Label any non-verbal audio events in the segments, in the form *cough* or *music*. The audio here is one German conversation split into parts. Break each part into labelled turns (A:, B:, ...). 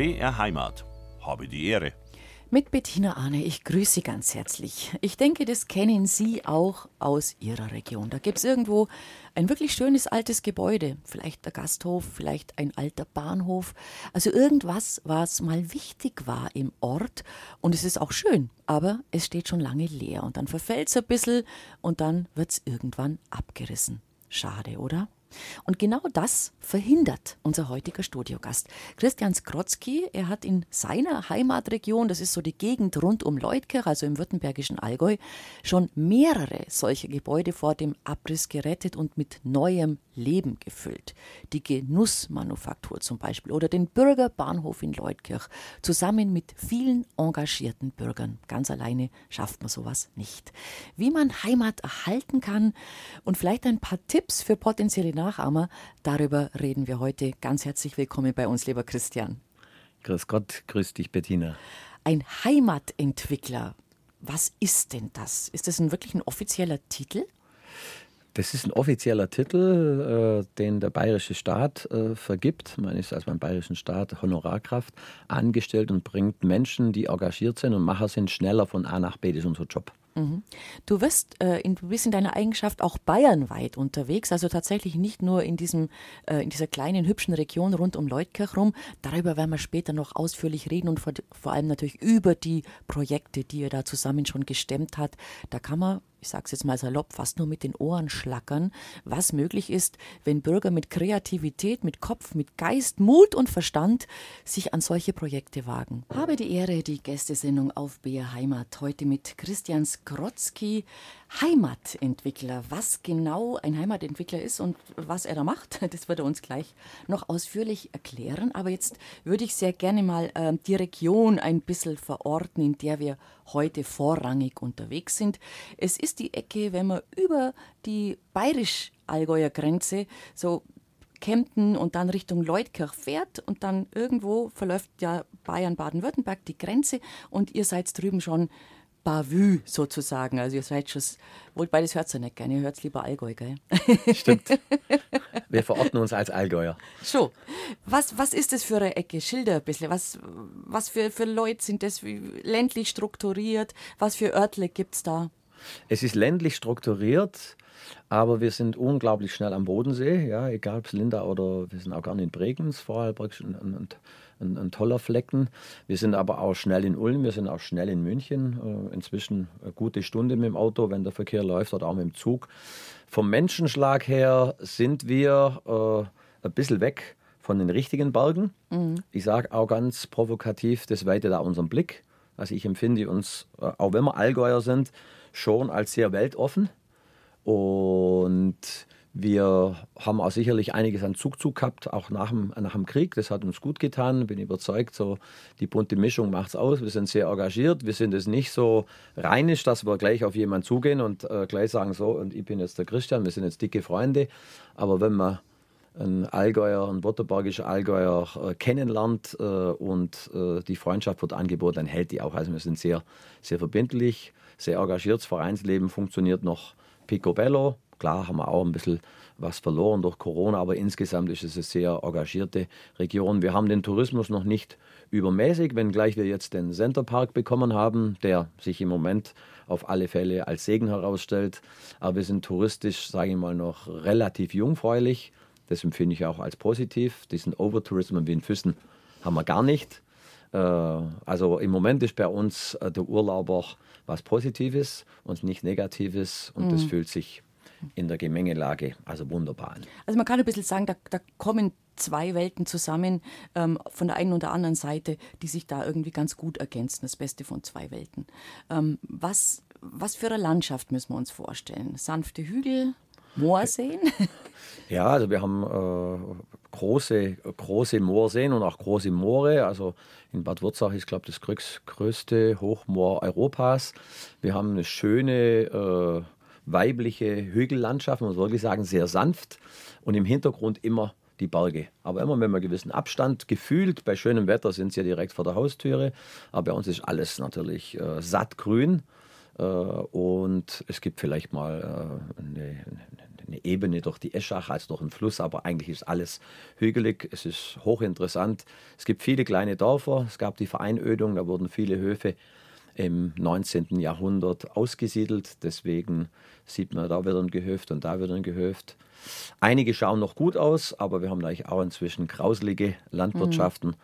A: BR Heimat. Habe die Ehre.
B: Mit Bettina Arne, ich grüße Sie ganz herzlich. Ich denke, das kennen Sie auch aus Ihrer Region. Da gibt es irgendwo ein wirklich schönes altes Gebäude, vielleicht der Gasthof, vielleicht ein alter Bahnhof. Also irgendwas, was mal wichtig war im Ort und es ist auch schön, aber es steht schon lange leer und dann verfällt es ein bisschen und dann wird es irgendwann abgerissen. Schade, oder? Und genau das verhindert unser heutiger Studiogast. Christian Skrotzki, er hat in seiner Heimatregion, das ist so die Gegend rund um Leutkirch, also im württembergischen Allgäu, schon mehrere solche Gebäude vor dem Abriss gerettet und mit neuem Leben gefüllt. Die Genussmanufaktur zum Beispiel oder den Bürgerbahnhof in Leutkirch, zusammen mit vielen engagierten Bürgern. Ganz alleine schafft man sowas nicht. Wie man Heimat erhalten kann und vielleicht ein paar Tipps für potenzielle Nachahmer, darüber reden wir heute. Ganz herzlich willkommen bei uns, lieber Christian.
C: Grüß Gott, grüß dich, Bettina.
B: Ein Heimatentwickler. Was ist denn das? Ist das ein wirklich ein offizieller Titel?
C: Das ist ein offizieller Titel, äh, den der bayerische Staat äh, vergibt. Man ist also beim bayerischen Staat Honorarkraft angestellt und bringt Menschen, die engagiert sind und Macher sind, schneller von A nach B. Das ist unser Job.
B: Mhm. Du wirst, äh, in, du bist in deiner Eigenschaft auch bayernweit unterwegs, also tatsächlich nicht nur in, diesem, äh, in dieser kleinen, hübschen Region rund um Leutkirch rum. Darüber werden wir später noch ausführlich reden und vor, vor allem natürlich über die Projekte, die ihr da zusammen schon gestemmt habt. Da kann man ich sage es jetzt mal salopp, fast nur mit den Ohren schlackern, was möglich ist, wenn Bürger mit Kreativität, mit Kopf, mit Geist, Mut und Verstand sich an solche Projekte wagen. Habe die Ehre, die Gästesendung auf BR Heimat heute mit Christian Skrotzki, Heimatentwickler. Was genau ein Heimatentwickler ist und was er da macht, *laughs* das wird er uns gleich noch ausführlich erklären. Aber jetzt würde ich sehr gerne mal äh, die Region ein bisschen verorten, in der wir heute vorrangig unterwegs sind. Es ist die Ecke, wenn man über die bayerisch-Allgäuer Grenze so Kempten und dann Richtung Leutkirch fährt und dann irgendwo verläuft ja Bayern-Baden-Württemberg die Grenze und ihr seid drüben schon Bavü sozusagen. Also ihr seid schon, wohl beides hört ihr nicht gerne, ihr hört lieber Allgäu, gell?
C: Stimmt. *laughs* Wir verorten uns als Allgäuer.
B: So. Was, was ist das für eine Ecke? Schilder ein bisschen. Was, was für, für Leute sind das? Wie ländlich strukturiert? Was für Örtle gibt es da?
C: Es ist ländlich strukturiert, aber wir sind unglaublich schnell am Bodensee, ja, egal ob es Linda oder wir sind auch gerne in Bregenz, Vorarlberg und, und ein, ein, toller Flecken. Wir sind aber auch schnell in Ulm, wir sind auch schnell in München. Äh, inzwischen eine gute Stunde mit dem Auto, wenn der Verkehr läuft oder auch mit dem Zug. Vom Menschenschlag her sind wir äh, ein bisschen weg von den richtigen Bergen. Mhm. Ich sage auch ganz provokativ, das weitet da unseren Blick. Also ich empfinde uns, äh, auch wenn wir Allgäuer sind, schon als sehr weltoffen. Und wir haben auch sicherlich einiges an Zugzug gehabt, auch nach dem, nach dem Krieg. Das hat uns gut getan. Bin überzeugt, so die bunte Mischung macht es aus. Wir sind sehr engagiert. Wir sind es nicht so reinisch, dass wir gleich auf jemanden zugehen und äh, gleich sagen, so, und ich bin jetzt der Christian, wir sind jetzt dicke Freunde. Aber wenn man einen Allgäuer, einen württembergischer Allgäuer äh, kennenlernt äh, und äh, die Freundschaft wird angeboten, dann hält die auch. Also wir sind sehr, sehr verbindlich, sehr engagiert. Das Vereinsleben funktioniert noch picobello. Klar haben wir auch ein bisschen was verloren durch Corona, aber insgesamt ist es eine sehr engagierte Region. Wir haben den Tourismus noch nicht übermäßig, wenngleich wir jetzt den Centerpark bekommen haben, der sich im Moment auf alle Fälle als Segen herausstellt. Aber wir sind touristisch, sage ich mal, noch relativ jungfräulich. Das empfinde ich auch als positiv. Diesen Overtourismus wie in Füssen haben wir gar nicht. Äh, also im Moment ist bei uns äh, der Urlaub auch was Positives und nicht Negatives und mhm. das fühlt sich in der Gemengelage. Also wunderbar.
B: Also man kann ein bisschen sagen, da, da kommen zwei Welten zusammen ähm, von der einen und der anderen Seite, die sich da irgendwie ganz gut ergänzen. Das Beste von zwei Welten. Ähm, was, was für eine Landschaft müssen wir uns vorstellen? Sanfte Hügel, Moorseen? *laughs*
C: Ja, also wir haben äh, große, große Moorseen und auch große Moore. Also in Bad Wurzach ist, glaube ich, das größte Hochmoor Europas. Wir haben eine schöne äh, weibliche Hügellandschaft, man muss wirklich sagen, sehr sanft und im Hintergrund immer die Berge. Aber immer mit einem gewissen Abstand. Gefühlt, bei schönem Wetter sind sie ja direkt vor der Haustüre. Aber bei uns ist alles natürlich äh, sattgrün. Äh, und es gibt vielleicht mal äh, eine, eine Ebene durch die Eschach als durch einen Fluss, aber eigentlich ist alles hügelig. Es ist hochinteressant. Es gibt viele kleine Dörfer. Es gab die Vereinödung, da wurden viele Höfe im 19. Jahrhundert ausgesiedelt. Deswegen sieht man da wieder ein Gehöft und da wieder ein Gehöft. Einige schauen noch gut aus, aber wir haben natürlich auch inzwischen grauselige Landwirtschaften, mhm.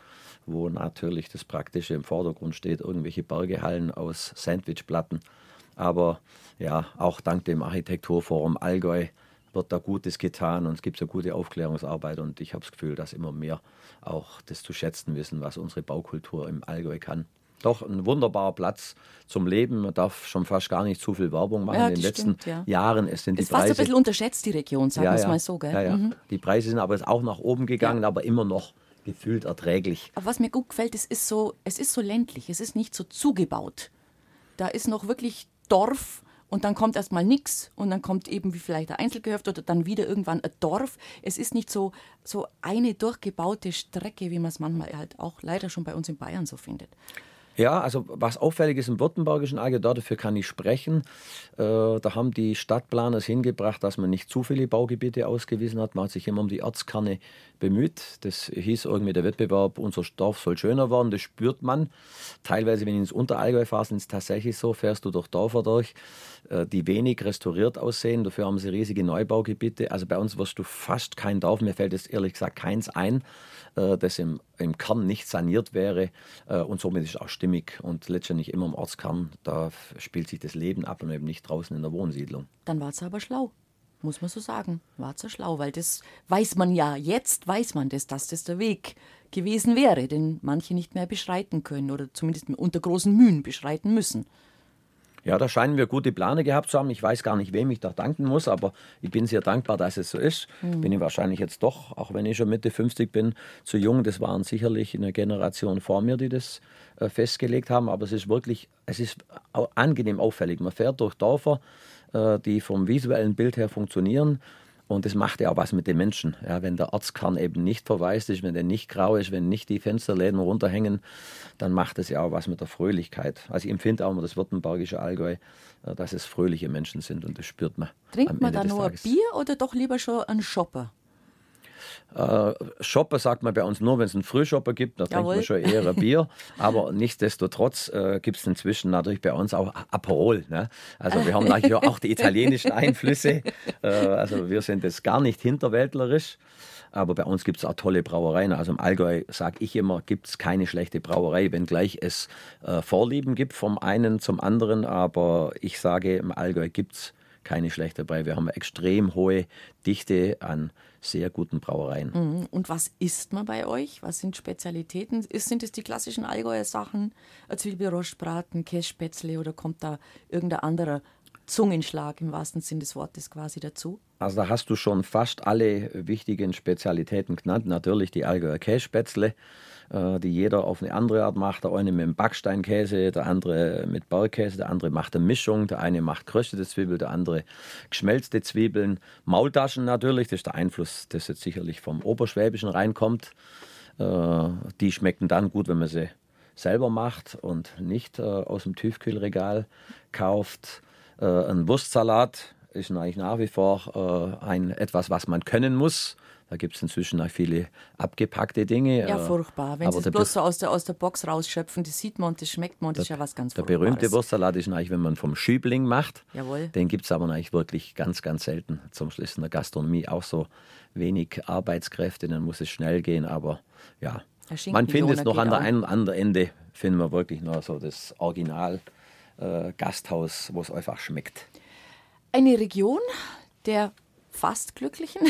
C: wo natürlich das Praktische im Vordergrund steht, irgendwelche Bergehallen aus Sandwichplatten. Aber ja, auch dank dem Architekturforum Allgäu wird da Gutes getan und es gibt so gute Aufklärungsarbeit und ich habe das Gefühl, dass immer mehr auch das zu schätzen wissen, was unsere Baukultur im Allgäu kann doch ein wunderbarer Platz zum Leben. Man darf schon fast gar nicht zu viel Werbung machen.
B: Ja,
C: in den letzten
B: stimmt, ja.
C: Jahren es sind die Preise.
B: fast ein bisschen unterschätzt, die Region, sagen
C: ja,
B: wir es mal so. Gell? Mhm.
C: Die Preise sind aber auch nach oben gegangen, aber immer noch gefühlt erträglich.
B: Aber was mir gut gefällt, es ist so, es ist so ländlich, es ist nicht so zugebaut. Da ist noch wirklich Dorf und dann kommt erstmal nichts und dann kommt eben wie vielleicht ein Einzelgehöft oder dann wieder irgendwann ein Dorf. Es ist nicht so, so eine durchgebaute Strecke, wie man es manchmal halt auch leider schon bei uns in Bayern so findet.
C: Ja, also was auffällig ist im württembergischen Allgäu, dafür kann ich sprechen. Äh, da haben die Stadtplaner es hingebracht, dass man nicht zu viele Baugebiete ausgewiesen hat. Man hat sich immer um die Ortskerne bemüht. Das hieß irgendwie der Wettbewerb, unser Dorf soll schöner werden. Das spürt man. Teilweise, wenn ich ins Unterallgäu fahre, ist es tatsächlich so, fährst du durch Dörfer durch, äh, die wenig restauriert aussehen. Dafür haben sie riesige Neubaugebiete. Also bei uns wirst du fast kein Dorf, mir fällt jetzt ehrlich gesagt keins ein, äh, das im, im Kern nicht saniert wäre. Äh, und somit ist es auch stimmig und letztendlich immer im Ortskern. Da spielt sich das Leben ab und eben nicht draußen in der Wohnsiedlung.
B: Dann war es aber schlau. Muss man so sagen. War es schlau, weil das weiß man ja. Jetzt weiß man das, dass das der Weg gewesen wäre, den manche nicht mehr beschreiten können oder zumindest unter großen Mühen beschreiten müssen.
C: Ja, da scheinen wir gute Pläne gehabt zu haben. Ich weiß gar nicht, wem ich da danken muss, aber ich bin sehr dankbar, dass es so ist. Mhm. Bin ich wahrscheinlich jetzt doch, auch wenn ich schon Mitte 50 bin, zu jung. Das waren sicherlich eine Generation vor mir, die das äh, festgelegt haben. Aber es ist wirklich, es ist angenehm auffällig. Man fährt durch Dörfer, äh, die vom visuellen Bild her funktionieren und das macht ja auch was mit den Menschen. Ja, wenn der Ortskern eben nicht verwaist ist, wenn der nicht grau ist, wenn nicht die Fensterläden runterhängen, dann macht es ja auch was mit der Fröhlichkeit. Also ich empfinde auch immer das württembergische Allgäu, äh, dass es fröhliche Menschen sind und das spürt man.
B: Trinkt man da nur Tages. Bier oder doch lieber schon einen Shopper?
C: Äh, Shopper sagt man bei uns nur, wenn es einen Frühshopper gibt, da trinkt man schon eher ein Bier. *laughs* Aber nichtsdestotrotz äh, gibt es inzwischen natürlich bei uns auch Aperol. Ne? Also wir haben natürlich auch die italienischen Einflüsse. Äh, also wir sind jetzt gar nicht hinterwäldlerisch. Aber bei uns gibt es auch tolle Brauereien. Also im Allgäu, sage ich immer, gibt es keine schlechte Brauerei, wenngleich es äh, Vorlieben gibt vom einen zum anderen. Aber ich sage, im Allgäu gibt es keine schlechte Brauerei. Wir haben eine extrem hohe Dichte an sehr guten Brauereien.
B: Mhm. Und was isst man bei euch? Was sind Spezialitäten? Sind es die klassischen Allgäuer Sachen, Zwiebelrostbraten, Kässpätzle oder kommt da irgendein anderer Zungenschlag im wahrsten Sinn des Wortes quasi dazu?
C: Also da hast du schon fast alle wichtigen Spezialitäten genannt. Natürlich die Allgäuer Kässpätzle, die jeder auf eine andere Art macht. Der eine mit dem Backsteinkäse, der andere mit Bergkäse, der andere macht eine Mischung. Der eine macht geröstete Zwiebeln, der andere geschmelzte Zwiebeln. Maultaschen natürlich, das ist der Einfluss, das jetzt sicherlich vom Oberschwäbischen reinkommt. Äh, die schmecken dann gut, wenn man sie selber macht und nicht äh, aus dem Tiefkühlregal kauft. ein Wurstsalat ist eigentlich nach wie vor ein, etwas, was man können muss. Da gibt es inzwischen auch viele abgepackte Dinge.
B: Ja, äh, furchtbar. Wenn Sie es bloß so aus der, aus der Box rausschöpfen, das sieht man und das schmeckt man und das ist ja was ganz
C: Der berühmte Wurstsalat ist eigentlich, wenn man vom Schübling macht.
B: Jawohl.
C: Den gibt es aber eigentlich wirklich ganz, ganz selten. Zum Schluss in der Gastronomie auch so wenig Arbeitskräfte, dann muss es schnell gehen, aber ja. Man findet es noch an der einen oder anderen Ende, finden wir wirklich noch so das Original äh, Gasthaus, wo es einfach schmeckt.
B: Eine Region der fast Glücklichen.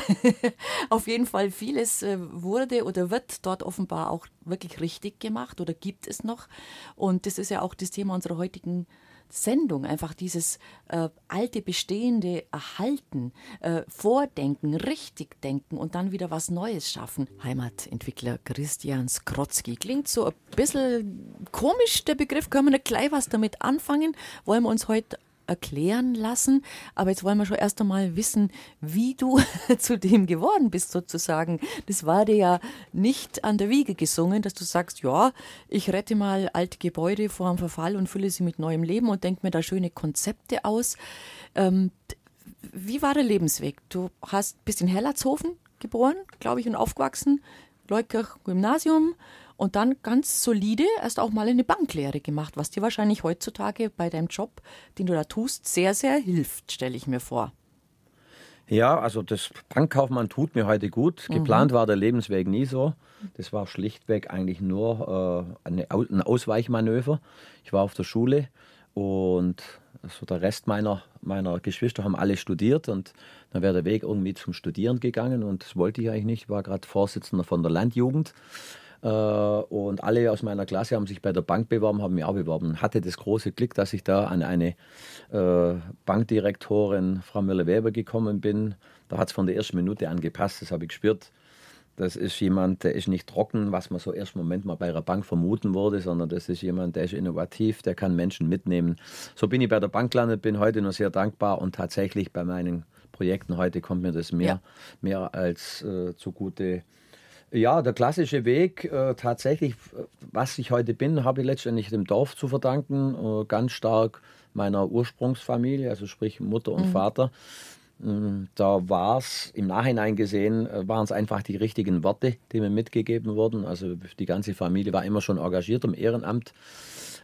B: *laughs* Auf jeden Fall vieles äh, wurde oder wird dort offenbar auch wirklich richtig gemacht oder gibt es noch. Und das ist ja auch das Thema unserer heutigen Sendung, einfach dieses äh, alte Bestehende erhalten, äh, vordenken, richtig denken und dann wieder was Neues schaffen. Heimatentwickler Christian Skrotzki. Klingt so ein bisschen komisch, der Begriff. Können wir nicht gleich was damit anfangen? Wollen wir uns heute erklären lassen. Aber jetzt wollen wir schon erst einmal wissen, wie du *laughs* zu dem geworden bist, sozusagen. Das war dir ja nicht an der Wiege gesungen, dass du sagst, ja, ich rette mal alte Gebäude vor dem Verfall und fülle sie mit neuem Leben und denke mir da schöne Konzepte aus. Ähm, wie war der Lebensweg? Du hast bist in Hellertshofen geboren, glaube ich, und aufgewachsen, Leutkirch Gymnasium und dann ganz solide erst auch mal eine Banklehre gemacht, was dir wahrscheinlich heutzutage bei deinem Job, den du da tust, sehr, sehr hilft, stelle ich mir vor.
C: Ja, also das Bankkaufmann tut mir heute gut. Mhm. Geplant war der Lebensweg nie so. Das war schlichtweg eigentlich nur äh, eine, ein Ausweichmanöver. Ich war auf der Schule und also der Rest meiner, meiner Geschwister haben alle studiert und dann wäre der Weg irgendwie zum Studieren gegangen und das wollte ich eigentlich nicht. Ich war gerade Vorsitzender von der Landjugend und alle aus meiner Klasse haben sich bei der Bank beworben, haben mich auch beworben. Hatte das große Glück, dass ich da an eine äh, Bankdirektorin, Frau Müller-Weber, gekommen bin. Da hat es von der ersten Minute an gepasst, das habe ich gespürt. Das ist jemand, der ist nicht trocken, was man so erst Moment mal bei einer Bank vermuten würde, sondern das ist jemand, der ist innovativ, der kann Menschen mitnehmen. So bin ich bei der Bank gelandet, bin heute noch sehr dankbar und tatsächlich bei meinen Projekten heute kommt mir das mehr, ja. mehr als äh, zugute. Ja, der klassische Weg, äh, tatsächlich, was ich heute bin, habe ich letztendlich dem Dorf zu verdanken, äh, ganz stark meiner Ursprungsfamilie, also sprich Mutter und mhm. Vater. Mm, da war es im Nachhinein gesehen, äh, waren es einfach die richtigen Worte, die mir mitgegeben wurden. Also die ganze Familie war immer schon engagiert im Ehrenamt.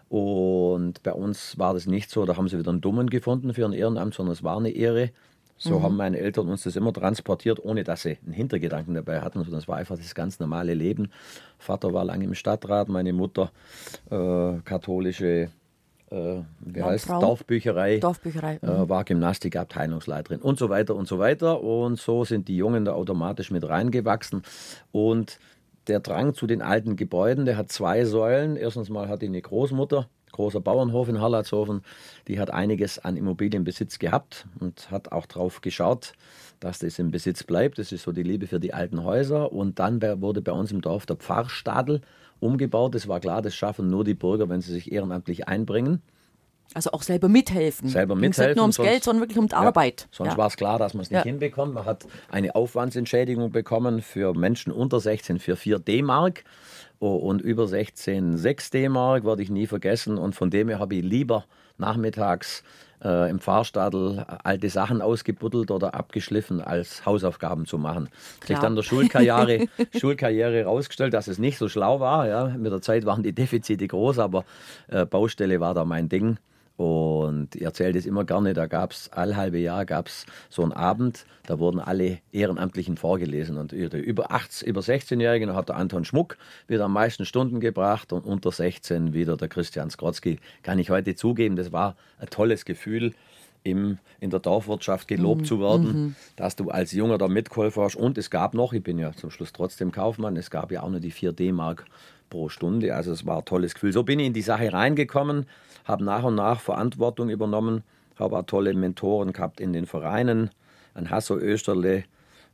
C: Und bei uns war das nicht so, da haben sie wieder einen Dummen gefunden für ein Ehrenamt, sondern es war eine Ehre. So mhm. haben meine Eltern uns das immer transportiert, ohne dass sie einen Hintergedanken dabei hatten, sondern es war einfach das ganz normale Leben. Vater war lange im Stadtrat, meine Mutter äh, katholische äh, wie heißt Dorfbücherei,
B: Dorfbücherei.
C: Äh, mhm. war Gymnastikabteilungsleiterin und so weiter und so weiter. Und so sind die Jungen da automatisch mit reingewachsen. Und der Drang zu den alten Gebäuden, der hat zwei Säulen. Erstens mal hat die eine Großmutter, großer Bauernhof in Hallertshofen, die hat einiges an Immobilienbesitz gehabt und hat auch darauf geschaut, dass das im Besitz bleibt. Das ist so die Liebe für die alten Häuser. Und dann wurde bei uns im Dorf der Pfarrstadel umgebaut. Es war klar, das schaffen nur die Bürger, wenn sie sich ehrenamtlich einbringen.
B: Also auch selber mithelfen.
C: Selber mithelfen. Nicht
B: nur ums sonst, Geld, sondern wirklich um die Arbeit.
C: sonst ja. war es klar, dass man es nicht ja. hinbekommt. Man hat eine Aufwandsentschädigung bekommen für Menschen unter 16 für 4 D-Mark oh, und über 16 6 D-Mark, werde ich nie vergessen. Und von dem her habe ich lieber nachmittags äh, im Fahrstadel alte Sachen ausgebuddelt oder abgeschliffen, als Hausaufgaben zu machen. Sich dann der Schulkarriere, *laughs* Schulkarriere rausgestellt, dass es nicht so schlau war. Ja. Mit der Zeit waren die Defizite groß, aber äh, Baustelle war da mein Ding. Und ich erzähle das immer gerne, da gab es all halbe Jahr gab's so einen Abend, da wurden alle Ehrenamtlichen vorgelesen. Und über, 18, über 16-Jährigen hat der Anton Schmuck wieder am meisten Stunden gebracht und unter 16 wieder der Christian Skrotzki. Kann ich heute zugeben, das war ein tolles Gefühl, im, in der Dorfwirtschaft gelobt mhm. zu werden, mhm. dass du als Junger da mitgeholfen hast. Und es gab noch, ich bin ja zum Schluss trotzdem Kaufmann, es gab ja auch nur die 4 D-Mark pro Stunde. Also es war ein tolles Gefühl. So bin ich in die Sache reingekommen, habe nach und nach Verantwortung übernommen, habe auch tolle Mentoren gehabt in den Vereinen, ein Hasso Österle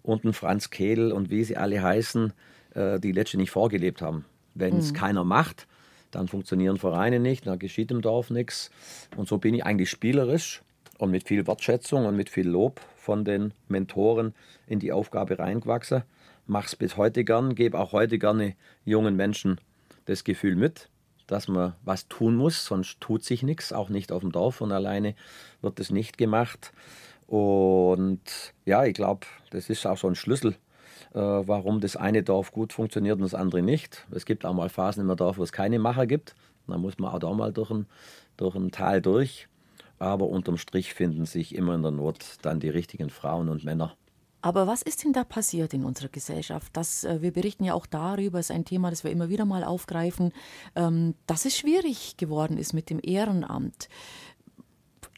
C: und ein Franz Kehl und wie sie alle heißen, äh, die letztendlich vorgelebt haben. Wenn es mhm. keiner macht, dann funktionieren Vereine nicht, dann geschieht im Dorf nichts. Und so bin ich eigentlich spielerisch und mit viel Wertschätzung und mit viel Lob von den Mentoren in die Aufgabe reingewachsen. Mach's bis heute gern, gebe auch heute gerne jungen Menschen das Gefühl mit, dass man was tun muss, sonst tut sich nichts, auch nicht auf dem Dorf und alleine wird das nicht gemacht. Und ja, ich glaube, das ist auch so ein Schlüssel, äh, warum das eine Dorf gut funktioniert und das andere nicht. Es gibt auch mal Phasen im Dorf, wo es keine Macher gibt. Da muss man auch da mal durch ein, durch ein Tal durch. Aber unterm Strich finden sich immer in der Not dann die richtigen Frauen und Männer.
B: Aber was ist denn da passiert in unserer Gesellschaft? Das, äh, wir berichten ja auch darüber, ist ein Thema, das wir immer wieder mal aufgreifen, ähm, dass es schwierig geworden ist mit dem Ehrenamt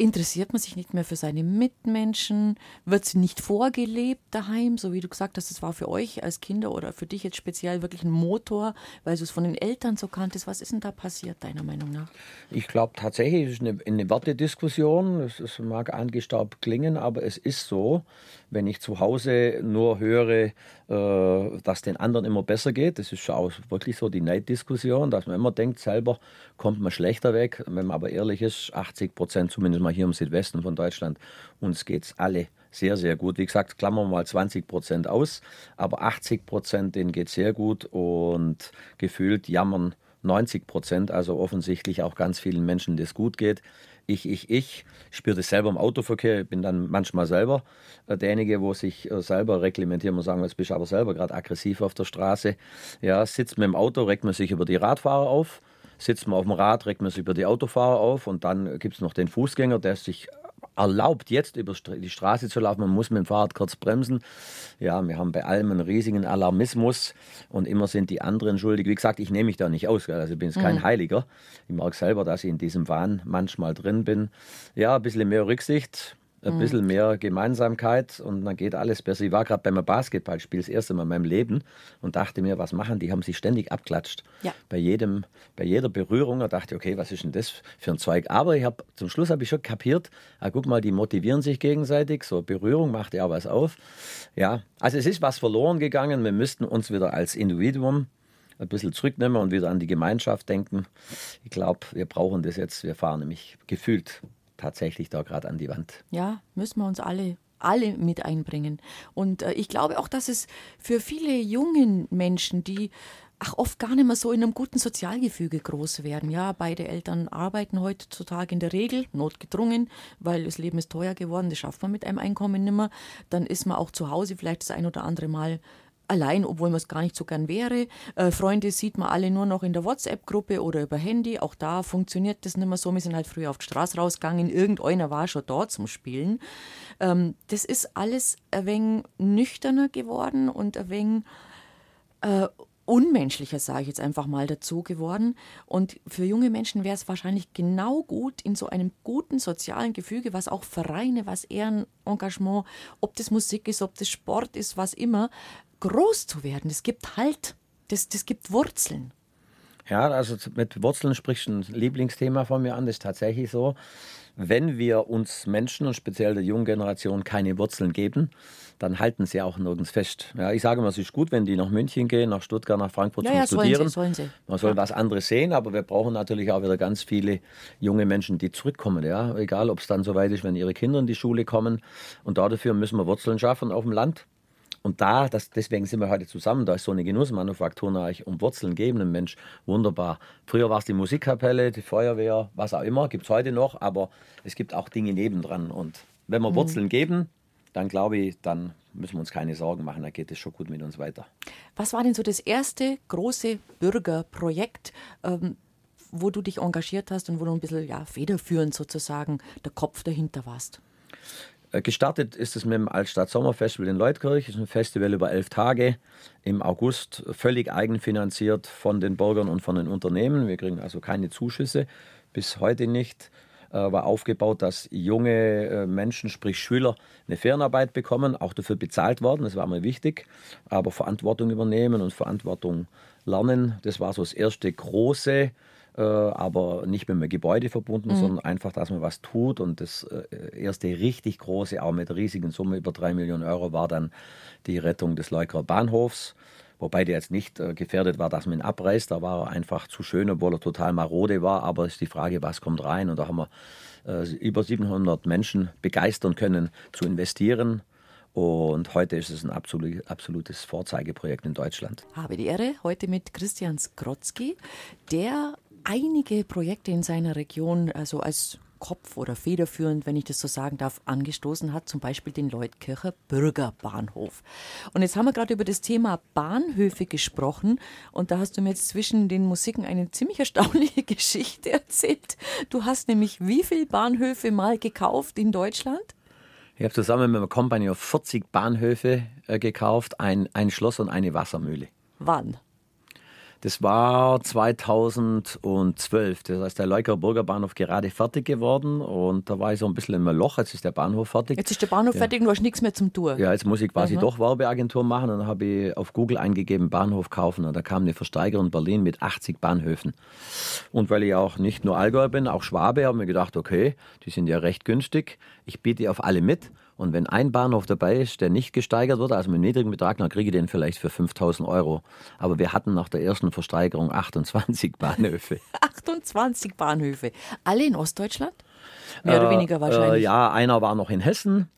B: interessiert man sich nicht mehr für seine Mitmenschen? Wird sie nicht vorgelebt daheim, so wie du gesagt hast, das war für euch als Kinder oder für dich jetzt speziell wirklich ein Motor, weil du es von den Eltern so kanntest. Was ist denn da passiert, deiner Meinung nach?
C: Ich glaube tatsächlich, es ist eine, eine Wertediskussion. Es, es mag angestaubt klingen, aber es ist so, wenn ich zu Hause nur höre, dass den anderen immer besser geht. Das ist auch wirklich so die Neiddiskussion, dass man immer denkt, selber kommt man schlechter weg. Wenn man aber ehrlich ist, 80 Prozent zumindest mal hier im Südwesten von Deutschland, uns geht es alle sehr, sehr gut. Wie gesagt, klammern wir mal 20 Prozent aus, aber 80 Prozent, denen geht es sehr gut und gefühlt jammern 90 Prozent, also offensichtlich auch ganz vielen Menschen, das gut geht. Ich, ich, ich spüre das selber im Autoverkehr, bin dann manchmal selber äh, derjenige, wo sich äh, selber reglementieren muss, sagen, jetzt bist du aber selber gerade aggressiv auf der Straße. Ja, sitzt man im Auto, regt man sich über die Radfahrer auf, sitzt man auf dem Rad, regt man sich über die Autofahrer auf und dann gibt es noch den Fußgänger, der sich erlaubt, jetzt über die Straße zu laufen. Man muss mit dem Fahrrad kurz bremsen. Ja, wir haben bei allem einen riesigen Alarmismus und immer sind die anderen schuldig. Wie gesagt, ich nehme mich da nicht aus. Also ich bin jetzt kein mhm. Heiliger. Ich merke selber, dass ich in diesem Wahn manchmal drin bin. Ja, ein bisschen mehr Rücksicht ein mhm. bisschen mehr Gemeinsamkeit und dann geht alles besser. Ich war gerade beim Basketballspiel das erste Mal in meinem Leben und dachte mir, was machen die? Haben sich ständig abklatscht. Ja. Bei, jedem, bei jeder Berührung. Da dachte ich, okay, was ist denn das für ein Zeug? Aber ich hab, zum Schluss habe ich schon kapiert, ah, guck mal, die motivieren sich gegenseitig. So Berührung macht ja was auf. Ja, also es ist was verloren gegangen. Wir müssten uns wieder als Individuum ein bisschen zurücknehmen und wieder an die Gemeinschaft denken. Ich glaube, wir brauchen das jetzt. Wir fahren nämlich gefühlt tatsächlich da gerade an die Wand.
B: Ja, müssen wir uns alle alle mit einbringen. Und äh, ich glaube auch, dass es für viele jungen Menschen, die ach, oft gar nicht mehr so in einem guten Sozialgefüge groß werden. Ja, beide Eltern arbeiten heutzutage in der Regel, notgedrungen, weil das Leben ist teuer geworden, das schafft man mit einem Einkommen nicht mehr. Dann ist man auch zu Hause vielleicht das ein oder andere Mal allein, obwohl man es gar nicht so gern wäre. Äh, Freunde sieht man alle nur noch in der WhatsApp-Gruppe oder über Handy. Auch da funktioniert das nicht mehr so. Wir sind halt früher auf die Straße rausgegangen. Irgendeiner war schon dort zum Spielen. Ähm, das ist alles ein wenig nüchterner geworden und ein wenig äh, unmenschlicher, sage ich jetzt einfach mal, dazu geworden. Und für junge Menschen wäre es wahrscheinlich genau gut, in so einem guten sozialen Gefüge, was auch Vereine, was Ehrenengagement, ob das Musik ist, ob das Sport ist, was immer, groß zu werden. Es gibt Halt, das, das gibt Wurzeln.
C: Ja, also mit Wurzeln sprichst du ein Lieblingsthema von mir an, das ist tatsächlich so. Wenn wir uns Menschen und speziell der jungen Generation keine Wurzeln geben, dann halten sie auch nirgends fest. Ja, ich sage mal, es ist gut, wenn die nach München gehen, nach Stuttgart, nach Frankfurt ja, zum ja, Studieren. Sollen sie, sollen sie. Man soll ja. was anderes sehen, aber wir brauchen natürlich auch wieder ganz viele junge Menschen, die zurückkommen. Ja? Egal, ob es dann soweit ist, wenn ihre Kinder in die Schule kommen. Und dafür müssen wir Wurzeln schaffen auf dem Land. Und da, das, deswegen sind wir heute zusammen, da ist so eine Genussmanufaktur nach um Wurzeln gebenden Mensch wunderbar. Früher war es die Musikkapelle, die Feuerwehr, was auch immer, gibt es heute noch, aber es gibt auch Dinge nebendran. Und wenn wir mhm. Wurzeln geben, dann glaube ich, dann müssen wir uns keine Sorgen machen, dann geht es schon gut mit uns weiter.
B: Was war denn so das erste große Bürgerprojekt, ähm, wo du dich engagiert hast und wo du ein bisschen ja, federführend sozusagen der Kopf dahinter warst?
C: Äh, gestartet ist es mit dem Altstadt Sommerfestival in Leutkirch. Das ist ein Festival über elf Tage im August, völlig eigenfinanziert von den Bürgern und von den Unternehmen. Wir kriegen also keine Zuschüsse, bis heute nicht. Äh, war aufgebaut, dass junge äh, Menschen, sprich Schüler, eine Ferienarbeit bekommen, auch dafür bezahlt werden. Das war mir wichtig. Aber Verantwortung übernehmen und Verantwortung lernen, das war so das erste große aber nicht mit einem Gebäude verbunden, mhm. sondern einfach, dass man was tut. Und das äh, erste richtig große, auch mit riesigen Summe über drei Millionen Euro, war dann die Rettung des Leukerer Bahnhofs. Wobei der jetzt nicht äh, gefährdet war, dass man ihn abreißt. Da war er einfach zu schön, obwohl er total marode war. Aber es ist die Frage, was kommt rein? Und da haben wir über 700 Menschen begeistern können, zu investieren. Und heute ist es ein absolutes Vorzeigeprojekt in Deutschland.
B: Habe die Ehre, heute mit Christian Skrotzki, der einige Projekte in seiner Region, also als Kopf oder federführend, wenn ich das so sagen darf, angestoßen hat, zum Beispiel den Leutkircher Bürgerbahnhof. Und jetzt haben wir gerade über das Thema Bahnhöfe gesprochen und da hast du mir jetzt zwischen den Musiken eine ziemlich erstaunliche *laughs* Geschichte erzählt. Du hast nämlich wie viele Bahnhöfe mal gekauft in Deutschland?
C: Ich habe zusammen mit einer Company 40 Bahnhöfe äh, gekauft, ein, ein Schloss und eine Wassermühle.
B: Wann?
C: Das war 2012. Das heißt, der Leuker Bürgerbahnhof gerade fertig geworden und da war ich so ein bisschen im Loch. Jetzt ist der Bahnhof fertig.
B: Jetzt ist der Bahnhof ja. fertig und du hast nichts mehr zum Tour.
C: Ja, jetzt muss ich quasi mhm. doch Werbeagentur machen und dann habe ich auf Google eingegeben Bahnhof kaufen und da kam eine Versteigerung in Berlin mit 80 Bahnhöfen. Und weil ich auch nicht nur Allgäuer bin, auch Schwabe, habe ich mir gedacht, okay, die sind ja recht günstig. Ich biete auf alle mit und wenn ein Bahnhof dabei ist, der nicht gesteigert wird, also mit einem niedrigen Betrag, dann kriege ich den vielleicht für 5000 Euro. Aber wir hatten nach der ersten Versteigerung *laughs* 28 Bahnhöfe. *laughs*
B: 28 Bahnhöfe. Alle in Ostdeutschland? Mehr oder weniger wahrscheinlich.
C: Äh, ja, einer war noch in Hessen.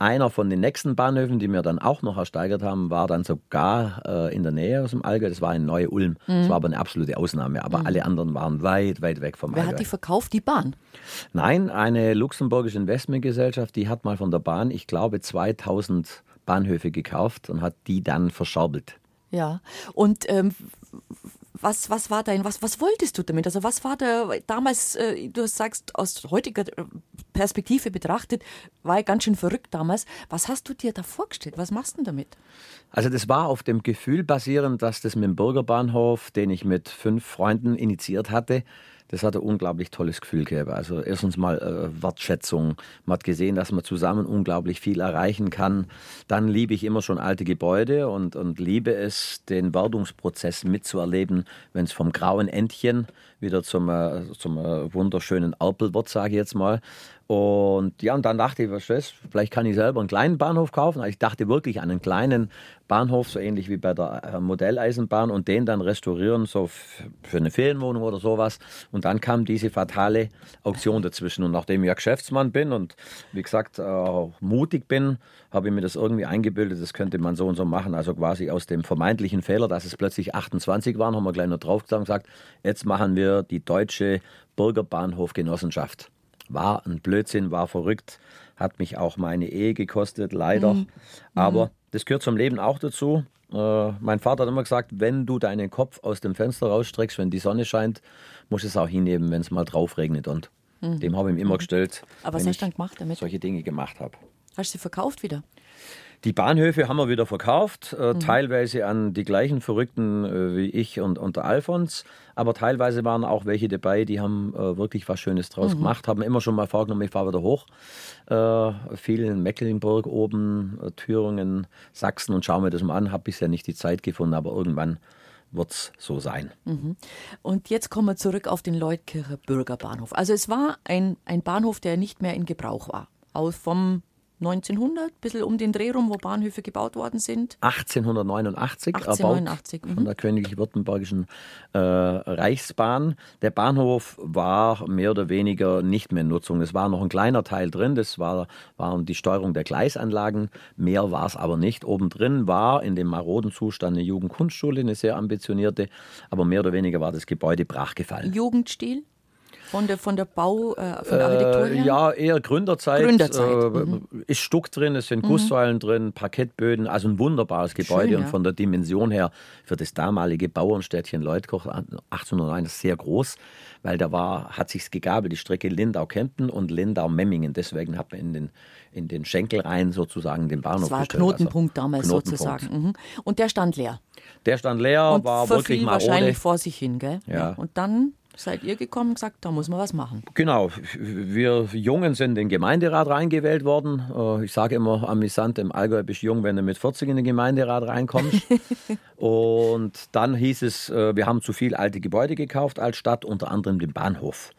C: Einer von den nächsten Bahnhöfen, die wir dann auch noch ersteigert haben, war dann sogar äh, in der Nähe aus dem Allgäu. Das war in Neu-Ulm. Das war aber eine absolute Ausnahme. Aber alle anderen waren weit, weit weg vom
B: Wer
C: Allgäu.
B: hat die verkauft? Die Bahn.
C: Nein, eine luxemburgische Investmentgesellschaft, die hat mal von der Bahn, ich glaube, 2000 Bahnhöfe gekauft und hat die dann verscherbelt.
B: Ja. Und ähm, was, was war dein, was, was wolltest du damit? Also was war da damals, äh, du sagst aus heutiger äh, Perspektive betrachtet, war ja ganz schön verrückt damals. Was hast du dir da vorgestellt? Was machst du damit?
C: Also das war auf dem Gefühl basierend, dass das mit dem Bürgerbahnhof, den ich mit fünf Freunden initiiert hatte, das hat ein unglaublich tolles Gefühl gegeben. Also erstens mal äh, Wertschätzung. Man hat gesehen, dass man zusammen unglaublich viel erreichen kann. Dann liebe ich immer schon alte Gebäude und, und liebe es, den Werdungsprozess mitzuerleben, wenn es vom grauen Entchen wieder zum, äh, zum äh, wunderschönen Erpel wird, sage ich jetzt mal. Und ja, und dann dachte ich, was ist, vielleicht kann ich selber einen kleinen Bahnhof kaufen. Also ich dachte wirklich an einen kleinen Bahnhof, so ähnlich wie bei der äh, Modelleisenbahn und den dann restaurieren, so für eine Ferienwohnung oder sowas. Und dann kam diese fatale Auktion dazwischen. Und nachdem ich ja Geschäftsmann bin und wie gesagt auch mutig bin, habe ich mir das irgendwie eingebildet, das könnte man so und so machen. Also quasi aus dem vermeintlichen Fehler, dass es plötzlich 28 waren, haben wir gleich noch drauf gesagt, jetzt machen wir die deutsche Bürgerbahnhofgenossenschaft war ein Blödsinn, war verrückt, hat mich auch meine Ehe gekostet, leider. Mhm. Aber das gehört zum Leben auch dazu. Äh, mein Vater hat immer gesagt, wenn du deinen Kopf aus dem Fenster rausstreckst, wenn die Sonne scheint, musst du es auch hinnehmen, wenn es mal drauf regnet. Und mhm. dem habe ich ihm immer gestellt,
B: Aber was hast
C: ich
B: du dann gemacht damit?
C: solche Dinge gemacht habe.
B: Hast du sie verkauft wieder?
C: Die Bahnhöfe haben wir wieder verkauft, äh, mhm. teilweise an die gleichen Verrückten äh, wie ich und, und der Alfons, aber teilweise waren auch welche dabei, die haben äh, wirklich was Schönes draus mhm. gemacht, haben immer schon mal vorgenommen, ich fahre wieder hoch, äh, viel in Mecklenburg oben, äh, Thüringen, Sachsen und schaue mir das mal an, habe bisher nicht die Zeit gefunden, aber irgendwann wird es so sein.
B: Mhm. Und jetzt kommen wir zurück auf den Leutkircher Bürgerbahnhof. Also es war ein, ein Bahnhof, der nicht mehr in Gebrauch war. Aus vom 1900, ein bisschen um den Dreh rum, wo Bahnhöfe gebaut worden sind.
C: 1889,
B: 1889
C: erbaut von der Königlich-Württembergischen äh, Reichsbahn. Der Bahnhof war mehr oder weniger nicht mehr in Nutzung. Es war noch ein kleiner Teil drin, das war, waren die Steuerung der Gleisanlagen. Mehr war es aber nicht. Obendrin war in dem maroden Zustand eine Jugendkunstschule, eine sehr ambitionierte, aber mehr oder weniger war das Gebäude brachgefallen.
B: Jugendstil? Von der, von der Bau, äh, von der Architektur
C: her? ja, eher Gründerzeit.
B: Gründerzeit.
C: Äh, mhm. Ist Stuck drin, es sind mhm. Gusssäulen drin, Parkettböden, also ein wunderbares Gebäude Schön, und von der Dimension her für das damalige Bauernstädtchen Leutkirch 1809 sehr groß, weil da war, hat sich's gegabelt, die Strecke Lindau-Kempten und Lindau-Memmingen. Deswegen hat man in den, in den Schenkelreihen sozusagen den Bahnhof
B: Das war
C: gestellt.
B: Knotenpunkt also, damals Knotenpunkt. sozusagen. Mhm. Und der stand leer.
C: Der stand leer,
B: und
C: war wirklich mal
B: wahrscheinlich vor sich hin, gell?
C: Ja.
B: Und dann seid ihr gekommen und gesagt, da muss man was machen.
C: Genau, wir Jungen sind in den Gemeinderat reingewählt worden. Äh, ich sage immer amüsant, im Allgäu bist du jung, wenn du mit 40 in den Gemeinderat reinkommst. *laughs* und dann hieß es, äh, wir haben zu viel alte Gebäude gekauft als Stadt, unter anderem den Bahnhof.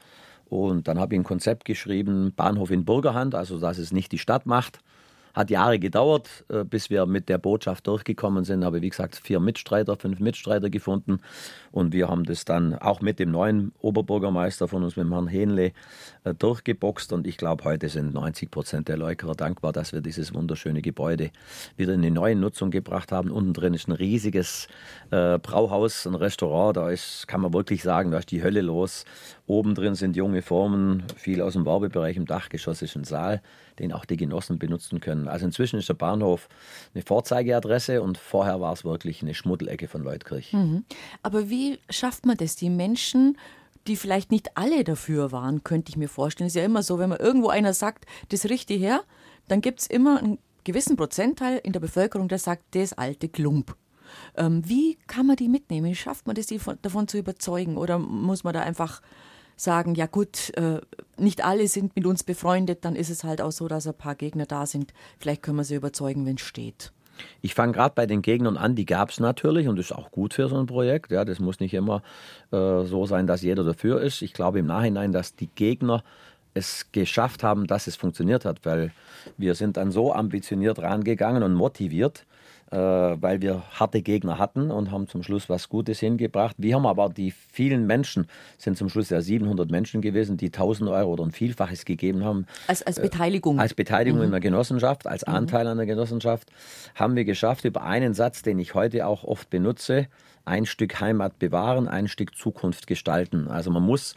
C: Und dann habe ich ein Konzept geschrieben, Bahnhof in Bürgerhand, also dass es nicht die Stadt macht. Hat Jahre gedauert, äh, bis wir mit der Botschaft durchgekommen sind. Aber wie gesagt, vier Mitstreiter, fünf Mitstreiter gefunden. Und wir haben das dann auch mit dem neuen Oberbürgermeister von uns, mit dem Herrn Hähnle, äh, durchgeboxt. Und ich glaube, heute sind 90 Prozent der Leukerer dankbar, dass wir dieses wunderschöne Gebäude wieder in die neue Nutzung gebracht haben. Unten drin ist ein riesiges äh, Brauhaus, ein Restaurant. Da ist, kann man wirklich sagen, da ist die Hölle los. Oben drin sind junge Formen, viel aus dem Werbebereich im Dachgeschoss ist ein Saal, den auch die Genossen benutzen können. Also inzwischen ist der Bahnhof eine Vorzeigeadresse und vorher war es wirklich eine Schmuddelecke von Leutkirch.
B: Mhm. Aber wie schafft man das, die Menschen die vielleicht nicht alle dafür waren, könnte ich mir vorstellen. Es ist ja immer so, wenn man irgendwo einer sagt, das richte her, dann gibt es immer einen gewissen Prozentteil in der Bevölkerung, der sagt, das alte Klump. Ähm, wie kann man die mitnehmen? Wie schafft man das, die von, davon zu überzeugen? Oder muss man da einfach sagen, ja gut, äh, nicht alle sind mit uns befreundet, dann ist es halt auch so, dass ein paar Gegner da sind. Vielleicht können wir sie überzeugen, wenn es steht.
C: Ich fange gerade bei den Gegnern an, die gab es natürlich und das ist auch gut für so ein Projekt. Ja, das muss nicht immer äh, so sein, dass jeder dafür ist. Ich glaube im Nachhinein, dass die Gegner es geschafft haben, dass es funktioniert hat, weil wir sind dann so ambitioniert rangegangen und motiviert, weil wir harte Gegner hatten und haben zum Schluss was Gutes hingebracht. Wir haben aber die vielen Menschen, sind zum Schluss ja 700 Menschen gewesen, die 1000 Euro oder ein Vielfaches gegeben haben.
B: Als, als Beteiligung?
C: Äh, als Beteiligung mhm. in der Genossenschaft, als mhm. Anteil an der Genossenschaft, haben wir geschafft, über einen Satz, den ich heute auch oft benutze, ein Stück Heimat bewahren, ein Stück Zukunft gestalten. Also man muss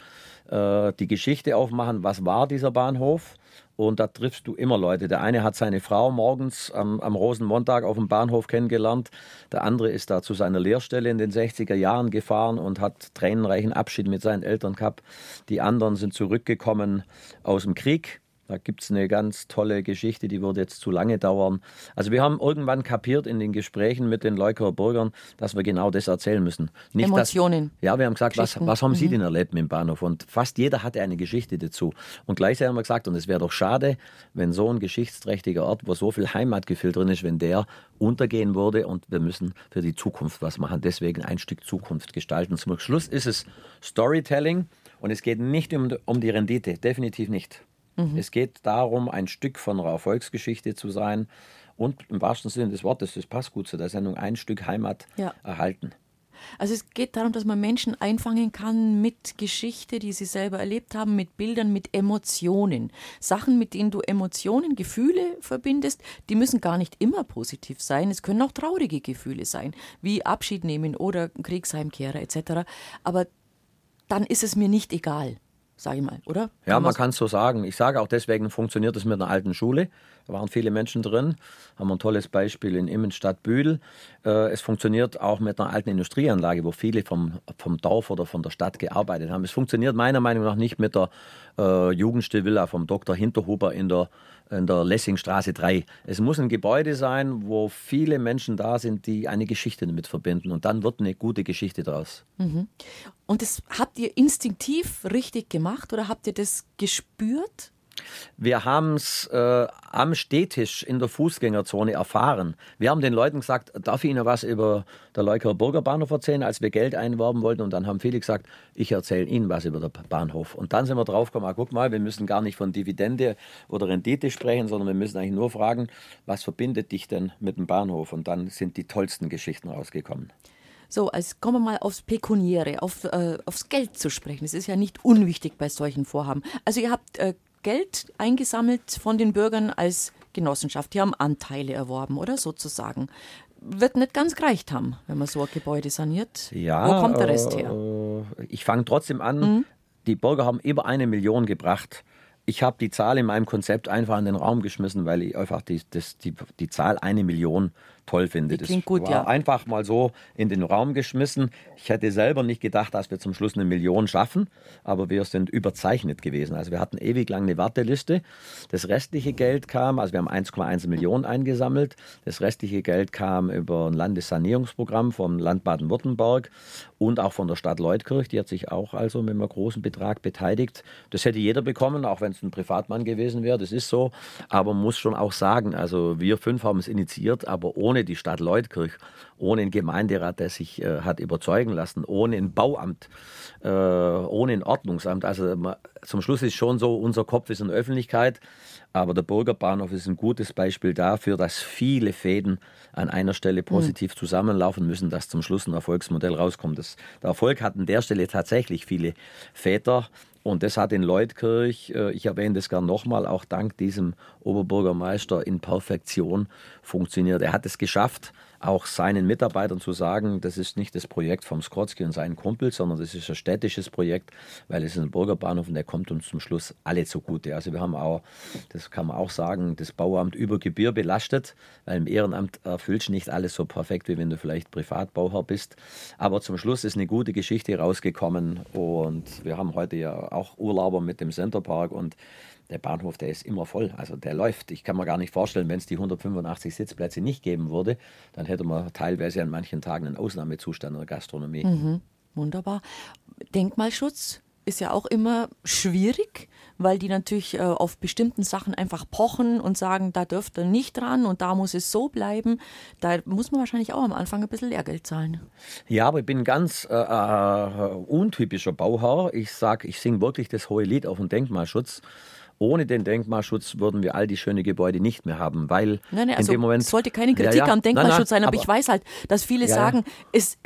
C: äh, die Geschichte aufmachen, was war dieser Bahnhof? Und da triffst du immer Leute. Der eine hat seine Frau morgens am, am Rosenmontag auf dem Bahnhof kennengelernt. Der andere ist da zu seiner Lehrstelle in den 60er Jahren gefahren und hat tränenreichen Abschied mit seinen Eltern gehabt. Die anderen sind zurückgekommen aus dem Krieg da gibt es eine ganz tolle Geschichte, die würde jetzt zu lange dauern. Also wir haben irgendwann kapiert in den Gesprächen mit den Leuker Bürgern, dass wir genau das erzählen müssen.
B: Nicht, Emotionen.
C: Dass, ja, wir haben gesagt, was, was, haben Sie mhm. denn erlebt mit dem Bahnhof? Und fast jeder hatte eine Geschichte dazu. Und gleichzeitig haben wir gesagt, und es wäre doch schade, wenn so ein geschichtsträchtiger Ort, wo so viel Heimatgefühl drin ist, wenn der untergehen würde und wir müssen für die Zukunft was machen. Deswegen ein Stück Zukunft gestalten. Zum Schluss ist es Storytelling und es geht nicht um, um die Rendite, definitiv nicht. Mhm. Es geht darum, ein Stück von einer Erfolgsgeschichte zu sein und im wahrsten Sinne des Wortes, das passt gut zu der Sendung, ein Stück Heimat ja. erhalten.
B: Also es geht darum, dass man Menschen einfangen kann mit Geschichte, die sie selber erlebt haben, mit Bildern, mit Emotionen. Sachen, mit denen du Emotionen, Gefühle verbindest, die müssen gar nicht immer positiv sein. Es können auch traurige Gefühle sein, wie Abschied nehmen oder Kriegsheimkehrer etc. Aber dann ist es mir nicht egal sage ich mal, oder?
C: Ja, man kann es so sagen. Ich sage auch deswegen funktioniert es mit einer alten Schule. Da waren viele Menschen drin. Haben wir ein tolles Beispiel in Immenstadt Büdel. Äh, es funktioniert auch mit einer alten Industrieanlage, wo viele vom, vom Dorf oder von der Stadt gearbeitet haben. Es funktioniert meiner Meinung nach nicht mit der äh, Jugendstilvilla vom Dr. Hinterhuber in der in der Lessingstraße 3. Es muss ein Gebäude sein, wo viele Menschen da sind, die eine Geschichte damit verbinden. Und dann wird eine gute Geschichte daraus. Mhm.
B: Und das habt ihr instinktiv richtig gemacht oder habt ihr das gespürt?
C: Wir haben es äh, am Städtisch in der Fußgängerzone erfahren. Wir haben den Leuten gesagt, darf ich Ihnen was über der Leuker Bürgerbahnhof erzählen, als wir Geld einwerben wollten. Und dann haben viele gesagt, ich erzähle Ihnen was über den Bahnhof. Und dann sind wir draufgekommen, ah, guck mal, wir müssen gar nicht von Dividende oder Rendite sprechen, sondern wir müssen eigentlich nur fragen, was verbindet dich denn mit dem Bahnhof? Und dann sind die tollsten Geschichten rausgekommen.
B: So, als kommen wir mal aufs Pekuniäre, auf, äh, aufs Geld zu sprechen. Das ist ja nicht unwichtig bei solchen Vorhaben. Also ihr habt äh, Geld eingesammelt von den Bürgern als Genossenschaft. Die haben Anteile erworben, oder sozusagen. Wird nicht ganz gereicht haben, wenn man so ein Gebäude saniert.
C: Ja, Wo kommt der Rest her? Äh, ich fange trotzdem an. Mhm. Die Bürger haben über eine Million gebracht ich habe die Zahl in meinem Konzept einfach in den Raum geschmissen, weil ich einfach die, das, die, die Zahl eine Million toll finde.
B: Das klingt gut,
C: war
B: ja.
C: einfach mal so in den Raum geschmissen. Ich hätte selber nicht gedacht, dass wir zum Schluss eine Million schaffen, aber wir sind überzeichnet gewesen. Also wir hatten ewig lang eine Warteliste. Das restliche Geld kam, also wir haben 1,1 Millionen eingesammelt. Das restliche Geld kam über ein Landessanierungsprogramm vom Land Baden-Württemberg und auch von der Stadt Leutkirch. Die hat sich auch also mit einem großen Betrag beteiligt. Das hätte jeder bekommen, auch wenn es ein Privatmann gewesen wäre, das ist so. Aber man muss schon auch sagen, also wir fünf haben es initiiert, aber ohne die Stadt Leutkirch, ohne einen Gemeinderat, der sich äh, hat überzeugen lassen, ohne ein Bauamt, äh, ohne ein Ordnungsamt. Also zum Schluss ist schon so, unser Kopf ist in Öffentlichkeit. Aber der Bürgerbahnhof ist ein gutes Beispiel dafür, dass viele Fäden an einer Stelle positiv mhm. zusammenlaufen müssen, dass zum Schluss ein Erfolgsmodell rauskommt. Das, der Erfolg hat an der Stelle tatsächlich viele Väter. Und das hat in Leutkirch, äh, ich erwähne das gern nochmal, auch dank diesem Oberbürgermeister in Perfektion funktioniert. Er hat es geschafft, auch seinen Mitarbeitern zu sagen, das ist nicht das Projekt vom Skrotzki und seinen Kumpels, sondern das ist ein städtisches Projekt, weil es ist ein Bürgerbahnhof und der kommt uns zum Schluss alle zugute. Also wir haben auch, das kann man auch sagen, das Bauamt über Gebühr belastet, weil im Ehrenamt erfüllst du nicht alles so perfekt, wie wenn du vielleicht Privatbauherr bist. Aber zum Schluss ist eine gute Geschichte rausgekommen und wir haben heute ja auch Urlauber mit dem Centerpark und der Bahnhof, der ist immer voll. Also der läuft. Ich kann mir gar nicht vorstellen, wenn es die 185 Sitzplätze nicht geben würde, dann hätte man teilweise an manchen Tagen einen Ausnahmezustand in der Gastronomie.
B: Mhm. Wunderbar. Denkmalschutz ist ja auch immer schwierig, weil die natürlich äh, auf bestimmten Sachen einfach pochen und sagen, da dürft ihr nicht dran und da muss es so bleiben. Da muss man wahrscheinlich auch am Anfang ein bisschen Lehrgeld zahlen.
C: Ja, aber ich bin ein ganz äh, äh, untypischer Bauherr. Ich sage, ich singe wirklich das hohe Lied auf den Denkmalschutz. Ohne den Denkmalschutz würden wir all die schönen Gebäude nicht mehr haben, weil
B: nein, nein, also
C: in dem Moment
B: es sollte keine Kritik ja, ja. am Denkmalschutz nein, sein, aber, aber, ich weiß halt, dass viele ja, sagen, es,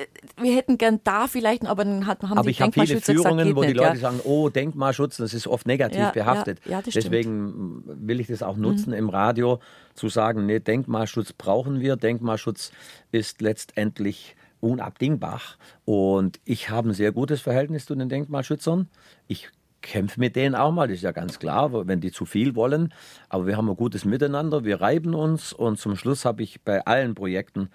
B: wir hätten gern da vielleicht, aber dann haben
C: aber
B: die
C: ich habe viele Führungen, gesagt, wo die Leute sagen, oh Denkmalschutz, das ist oft negativ behaftet. Deswegen will ich das auch nutzen mhm. im Radio zu sagen, nee, Denkmalschutz brauchen wir. Denkmalschutz ist letztendlich unabdingbar. Und ich habe ein sehr gutes Verhältnis zu den Denkmalschützern. Ich kämpfe mit denen auch mal, das ist ja ganz klar, wenn die zu viel wollen. Aber wir haben ein gutes Miteinander, wir reiben uns und zum Schluss habe ich bei allen Projekten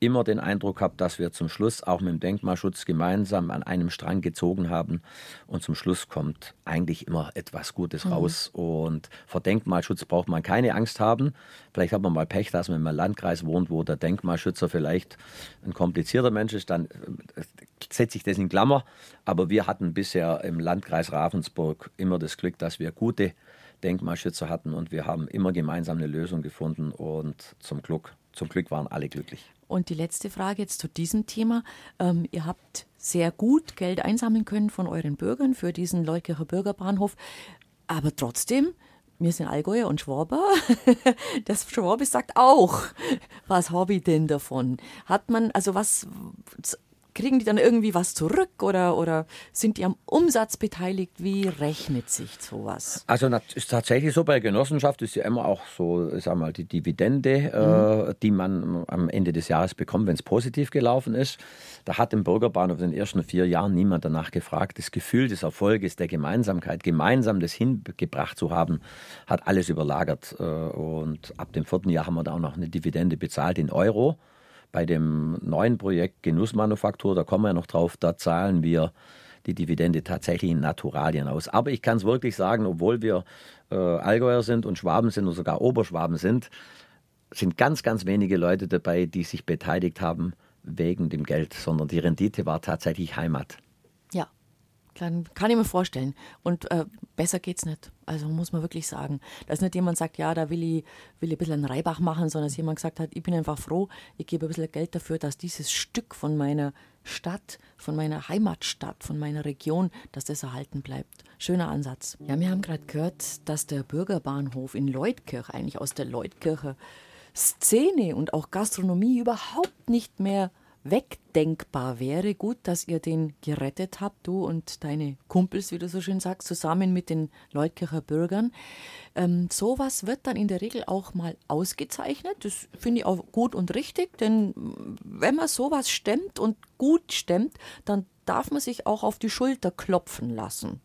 C: immer den Eindruck gehabt, dass wir zum Schluss auch mit dem Denkmalschutz gemeinsam an einem Strang gezogen haben und zum Schluss kommt eigentlich immer etwas Gutes mhm. raus. Und vor Denkmalschutz braucht man keine Angst haben. Vielleicht hat man mal Pech, dass man im Landkreis wohnt, wo der Denkmalschützer vielleicht ein komplizierter Mensch ist, dann äh, setze ich das in Klammer. Aber wir hatten bisher im Landkreis Ravensburg immer das Glück, dass wir gute Denkmalschützer hatten und wir haben immer gemeinsam eine Lösung gefunden und zum Glück, zum Glück waren alle glücklich.
B: Und die letzte Frage jetzt zu diesem Thema. Ähm, ihr habt sehr gut Geld einsammeln können von euren Bürgern für diesen Leukircher Bürgerbahnhof. Aber trotzdem, wir sind Allgäuer und Schwaber. *laughs* Das Schwabe sagt auch, was habe ich denn davon? Hat man, also was kriegen die dann irgendwie was zurück oder, oder sind die am Umsatz beteiligt? Wie rechnet sich sowas?
C: Also ist tatsächlich so, bei Genossenschaft ist ja immer auch so, sag mal, die Dividende, mhm. äh, die man am Ende des Jahres bekommt, wenn es positiv gelaufen ist. Da hat im Bürgerbahnhof in den ersten vier Jahren niemand danach gefragt. Das Gefühl des Erfolges, der Gemeinsamkeit, gemeinsam das hingebracht zu haben, hat alles überlagert. Äh, und ab dem vierten Jahr haben wir da auch noch eine Dividende bezahlt in Euro. Bei dem neuen Projekt Genussmanufaktur, da kommen wir noch drauf, da zahlen wir die Dividende tatsächlich in Naturalien aus. Aber ich kann es wirklich sagen, obwohl wir äh, Allgäuer sind und Schwaben sind oder sogar Oberschwaben sind, sind ganz, ganz wenige Leute dabei, die sich beteiligt haben wegen dem Geld, sondern die Rendite war tatsächlich Heimat.
B: Kann, kann ich mir vorstellen. Und äh, besser geht's nicht. Also muss man wirklich sagen. Dass nicht jemand sagt, ja, da will ich, will ich ein bisschen einen Reibach machen, sondern dass jemand gesagt hat, ich bin einfach froh, ich gebe ein bisschen Geld dafür, dass dieses Stück von meiner Stadt, von meiner Heimatstadt, von meiner Region, dass das erhalten bleibt. Schöner Ansatz. Ja, wir haben gerade gehört, dass der Bürgerbahnhof in Leutkirch eigentlich aus der Leutkircher Szene und auch Gastronomie überhaupt nicht mehr wegdenkbar wäre. Gut, dass ihr den gerettet habt, du und deine Kumpels, wie du so schön sagst, zusammen mit den Leutkircher Bürgern. Ähm, sowas wird dann in der Regel auch mal ausgezeichnet. Das finde ich auch gut und richtig, denn wenn man sowas stemmt und gut stemmt, dann darf man sich auch auf die Schulter klopfen lassen.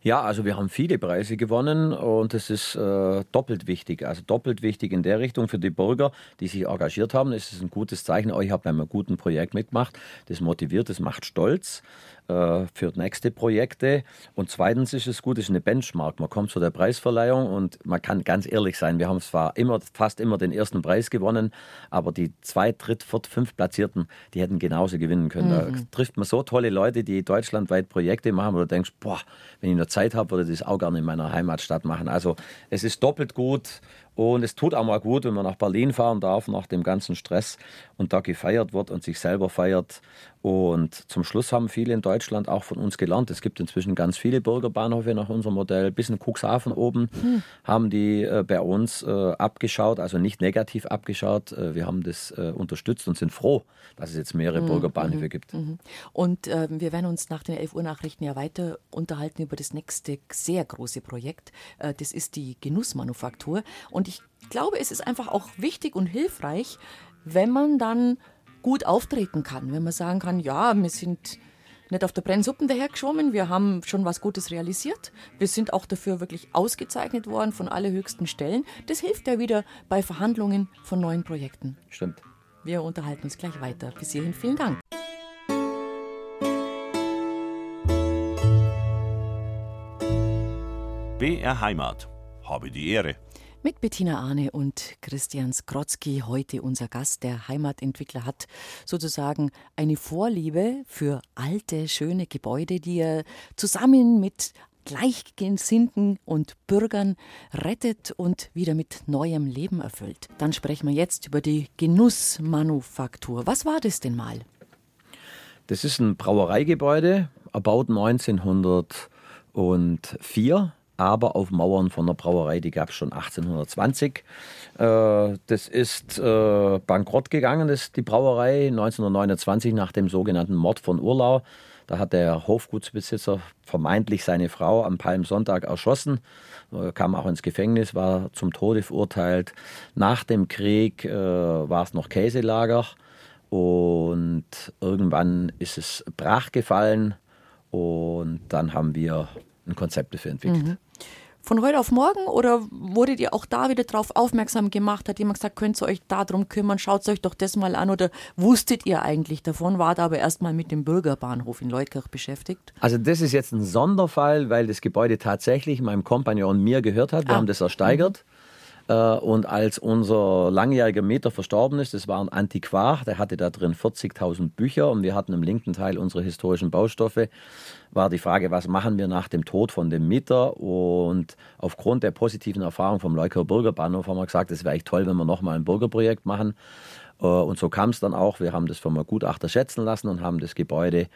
C: Ja, also wir haben viele Preise gewonnen und das ist äh, doppelt wichtig. Also doppelt wichtig in der Richtung für die Bürger, die sich engagiert haben. Es ist ein gutes Zeichen, oh, ich habe bei einem guten Projekt mitgemacht. Das motiviert, das macht stolz äh, für nächste Projekte. Und zweitens ist es gut, es ist eine Benchmark. Man kommt zu der Preisverleihung und man kann ganz ehrlich sein, wir haben zwar immer, fast immer den ersten Preis gewonnen, aber die zwei, dritt, viert, fünf Platzierten, die hätten genauso gewinnen können. Mhm. Da trifft man so tolle Leute, die deutschlandweit Projekte machen, wo du denkst, boah, wenn ich noch Zeit habe, würde ich das auch gerne in meiner Heimatstadt machen. Also es ist doppelt gut und es tut auch mal gut, wenn man nach Berlin fahren darf, nach dem ganzen Stress und da gefeiert wird und sich selber feiert. Und zum Schluss haben viele in Deutschland auch von uns gelernt. Es gibt inzwischen ganz viele Bürgerbahnhöfe nach unserem Modell. Bis in Cuxhaven oben hm. haben die äh, bei uns äh, abgeschaut, also nicht negativ abgeschaut. Äh, wir haben das äh, unterstützt und sind froh, dass es jetzt mehrere hm. Bürgerbahnhöfe
B: hm.
C: gibt.
B: Hm. Und ähm, wir werden uns nach den 11 Uhr Nachrichten ja weiter unterhalten über das nächste sehr große Projekt. Äh, das ist die Genussmanufaktur. Und ich glaube, es ist einfach auch wichtig und hilfreich, wenn man dann gut auftreten kann, wenn man sagen kann, ja, wir sind nicht auf der Brennsuppen dahergeschwommen, wir haben schon was Gutes realisiert, wir sind auch dafür wirklich ausgezeichnet worden von allerhöchsten Stellen. Das hilft ja wieder bei Verhandlungen von neuen Projekten.
C: Stimmt.
B: Wir unterhalten uns gleich weiter. Bis hierhin vielen Dank.
A: BR Heimat. Habe die Ehre.
B: Mit Bettina Arne und Christian Skrotzki, heute unser Gast. Der Heimatentwickler hat sozusagen eine Vorliebe für alte, schöne Gebäude, die er zusammen mit Gleichgesinnten und Bürgern rettet und wieder mit neuem Leben erfüllt. Dann sprechen wir jetzt über die Genussmanufaktur. Was war das denn mal?
C: Das ist ein Brauereigebäude, erbaut 1904 aber auf Mauern von der Brauerei, die gab es schon 1820. Äh, das ist äh, bankrott gegangen, das, die Brauerei 1929 nach dem sogenannten Mord von Urlau. Da hat der Hofgutsbesitzer vermeintlich seine Frau am Palmsonntag erschossen, äh, kam auch ins Gefängnis, war zum Tode verurteilt. Nach dem Krieg war es noch Käselager und irgendwann ist es brach gefallen und dann haben wir ein Konzept dafür entwickelt. Mhm
B: von heute auf morgen oder wurdet ihr auch da wieder darauf aufmerksam gemacht? Hat jemand gesagt, könnt ihr euch darum kümmern, schaut euch doch das mal an oder wusstet ihr eigentlich davon, wart aber erstmal mit dem Bürgerbahnhof in Leutkirch beschäftigt?
C: Also das ist jetzt ein Sonderfall, weil das Gebäude tatsächlich meinem Kompagnon mir gehört hat. Wir ah. haben das ersteigert. Mhm. Äh, und als unser langjähriger Mieter verstorben ist, das war ein Antiquar, der hatte da drin 40.000 Bücher und wir hatten im linken Teil unsere historischen Baustoffe, war die Frage, was machen wir nach dem Tod von dem Mieter? Und aufgrund der positiven Erfahrung vom Leukauer Bürgerbahnhof haben wir gesagt, es wäre echt toll, wenn wir nochmal ein Bürgerprojekt machen. Äh, und so kam es dann auch. Wir haben das vom Gutachter schätzen lassen und haben das Gebäude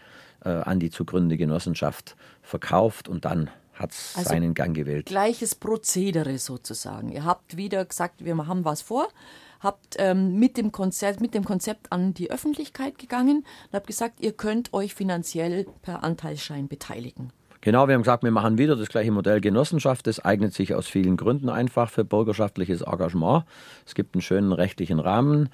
C: äh, an die zu gründende Genossenschaft verkauft und dann hat also seinen Gang gewählt.
B: Gleiches Prozedere sozusagen. Ihr habt wieder gesagt, wir haben was vor, habt ähm, mit, dem Konzept, mit dem Konzept an die Öffentlichkeit gegangen und habt gesagt, ihr könnt euch finanziell per Anteilsschein beteiligen.
C: Genau, wir haben gesagt, wir machen wieder das gleiche Modell Genossenschaft. Das eignet sich aus vielen Gründen einfach für bürgerschaftliches Engagement. Es gibt einen schönen rechtlichen Rahmen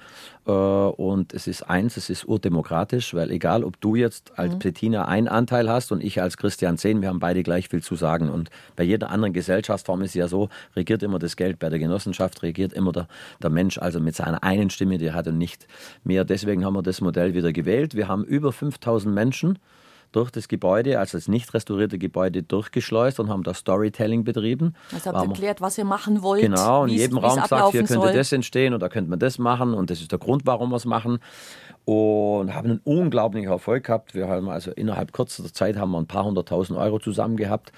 C: äh, und es ist eins, es ist urdemokratisch, weil egal, ob du jetzt als mhm. Bettina einen Anteil hast und ich als Christian zehn, wir haben beide gleich viel zu sagen. Und bei jeder anderen Gesellschaftsform ist es ja so, regiert immer das Geld, bei der Genossenschaft regiert immer der, der Mensch, also mit seiner einen Stimme, die er hat und nicht mehr. Deswegen haben wir das Modell wieder gewählt. Wir haben über 5000 Menschen durch das Gebäude, also das nicht restaurierte Gebäude, durchgeschleust und haben da Storytelling betrieben.
B: Also habt erklärt, was ihr machen wollt.
C: Genau, in jedem Raum gesagt, hier könnte soll. das entstehen und da könnte man das machen und das ist der Grund, warum wir es machen. Und haben einen unglaublichen Erfolg gehabt. Wir haben also innerhalb kürzester Zeit haben wir ein paar hunderttausend Euro zusammen gehabt.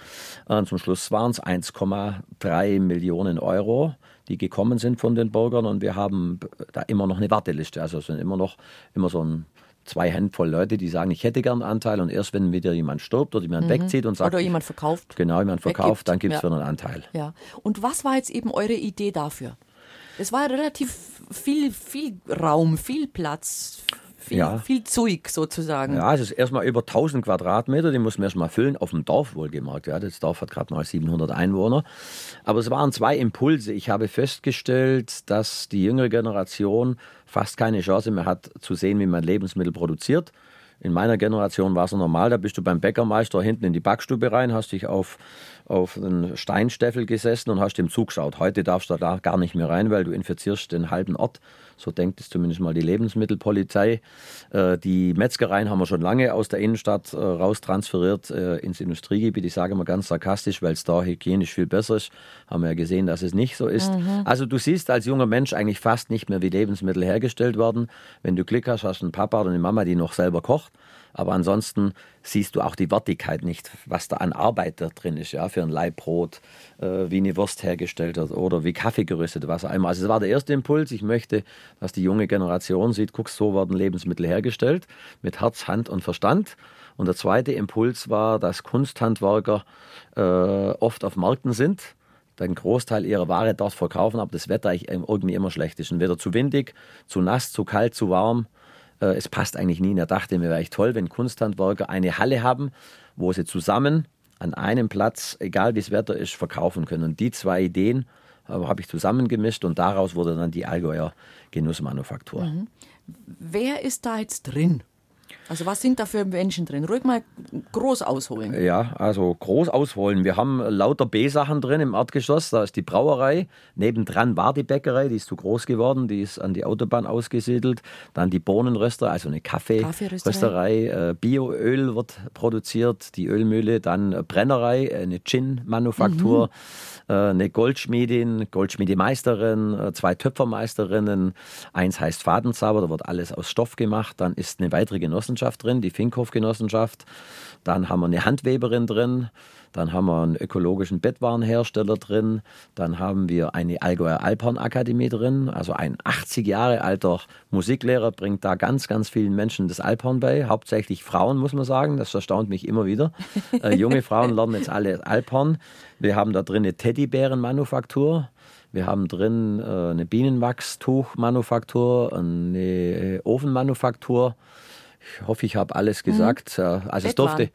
C: Und zum Schluss waren es 1,3 Millionen Euro die gekommen sind von den Bürgern und wir haben da immer noch eine Warteliste. Also es sind immer noch immer so ein zwei Handvoll Leute, die sagen, ich hätte gern einen Anteil und erst wenn wieder jemand stirbt oder jemand mhm. wegzieht und sagt.
B: Oder jemand verkauft.
C: Genau, jemand verkauft, weggibt. dann gibt es ja. für einen Anteil.
B: Ja. Und was war jetzt eben eure Idee dafür? Es war ja relativ viel, viel Raum, viel Platz, viel, ja. viel Zeug sozusagen.
C: Ja, es ist erstmal über 1000 Quadratmeter, die muss man erstmal füllen, auf dem Dorf wohlgemerkt. Ja, das Dorf hat gerade mal 700 Einwohner. Aber es waren zwei Impulse. Ich habe festgestellt, dass die jüngere Generation fast keine Chance mehr hat, zu sehen, wie man Lebensmittel produziert. In meiner Generation war es normal, da bist du beim Bäckermeister hinten in die Backstube rein, hast dich auf, auf einen Steinstäffel gesessen und hast dem zugeschaut. Heute darfst du da gar nicht mehr rein, weil du infizierst den halben Ort. So denkt es zumindest mal die Lebensmittelpolizei. Äh, die Metzgereien haben wir schon lange aus der Innenstadt äh, raus transferiert äh, ins Industriegebiet. Ich sage mal ganz sarkastisch, weil es da hygienisch viel besser ist. Haben wir ja gesehen, dass es nicht so ist. Mhm. Also du siehst als junger Mensch eigentlich fast nicht mehr, wie Lebensmittel hergestellt werden. Wenn du Glück hast, hast du einen Papa oder eine Mama, die noch selber kocht. Aber ansonsten siehst du auch die Wertigkeit nicht, was da an Arbeit da drin ist, ja, für ein Leibbrot, äh, wie eine Wurst hergestellt wird oder wie Kaffee gerüstet, was immer. Also das war der erste Impuls. Ich möchte, dass die junge Generation sieht, guck, so werden Lebensmittel hergestellt, mit Herz, Hand und Verstand. Und der zweite Impuls war, dass Kunsthandwerker äh, oft auf Märkten sind, den Großteil ihrer Ware dort verkaufen, aber das Wetter irgendwie immer schlecht ist. Entweder zu windig, zu nass, zu kalt, zu warm äh, es passt eigentlich nie. Und er dachte mir, wäre echt toll, wenn Kunsthandwerker eine Halle haben, wo sie zusammen an einem Platz, egal wie das Wetter ist, verkaufen können. Und die zwei Ideen äh, habe ich zusammengemischt und daraus wurde dann die Allgäuer Genussmanufaktur. Mhm.
B: Wer ist da jetzt drin? Also was sind da für Menschen drin? Ruhig mal groß ausholen.
C: Ja, also groß ausholen. Wir haben lauter B-Sachen drin im Erdgeschoss. Da ist die Brauerei. Nebendran war die Bäckerei, die ist zu groß geworden. Die ist an die Autobahn ausgesiedelt. Dann die Bohnenröster, also eine Kaffeerösterei. Äh, Bioöl wird produziert, die Ölmühle. Dann Brennerei, eine Gin-Manufaktur. Mhm äh, eine Goldschmiedin, Goldschmiedemeisterin, äh, zwei Töpfermeisterinnen. Eins heißt Fadenzauber, da wird alles aus Stoff gemacht. Dann ist eine weitere Genossenschaft drin, die Finkhof-Genossenschaft. Dann haben wir eine Handweberin drin. Dann haben wir einen ökologischen Bettwarenhersteller drin. Dann haben wir eine Allgäuer Alphorn-Akademie drin. Also ein 80 Jahre alter Musiklehrer bringt da ganz, ganz vielen Menschen das Alphorn bei. Hauptsächlich Frauen, muss man sagen. Das erstaunt mich immer wieder. Äh, junge *laughs* Frauen lernen jetzt alle Alphorn. Wir haben da drin eine Teddybärenmanufaktur. Wir haben drin äh, eine Bienenwachstuchmanufaktur, eine Ofenmanufaktur. Ich hoffe, ich habe alles gesagt. Mhm. Also es durfte,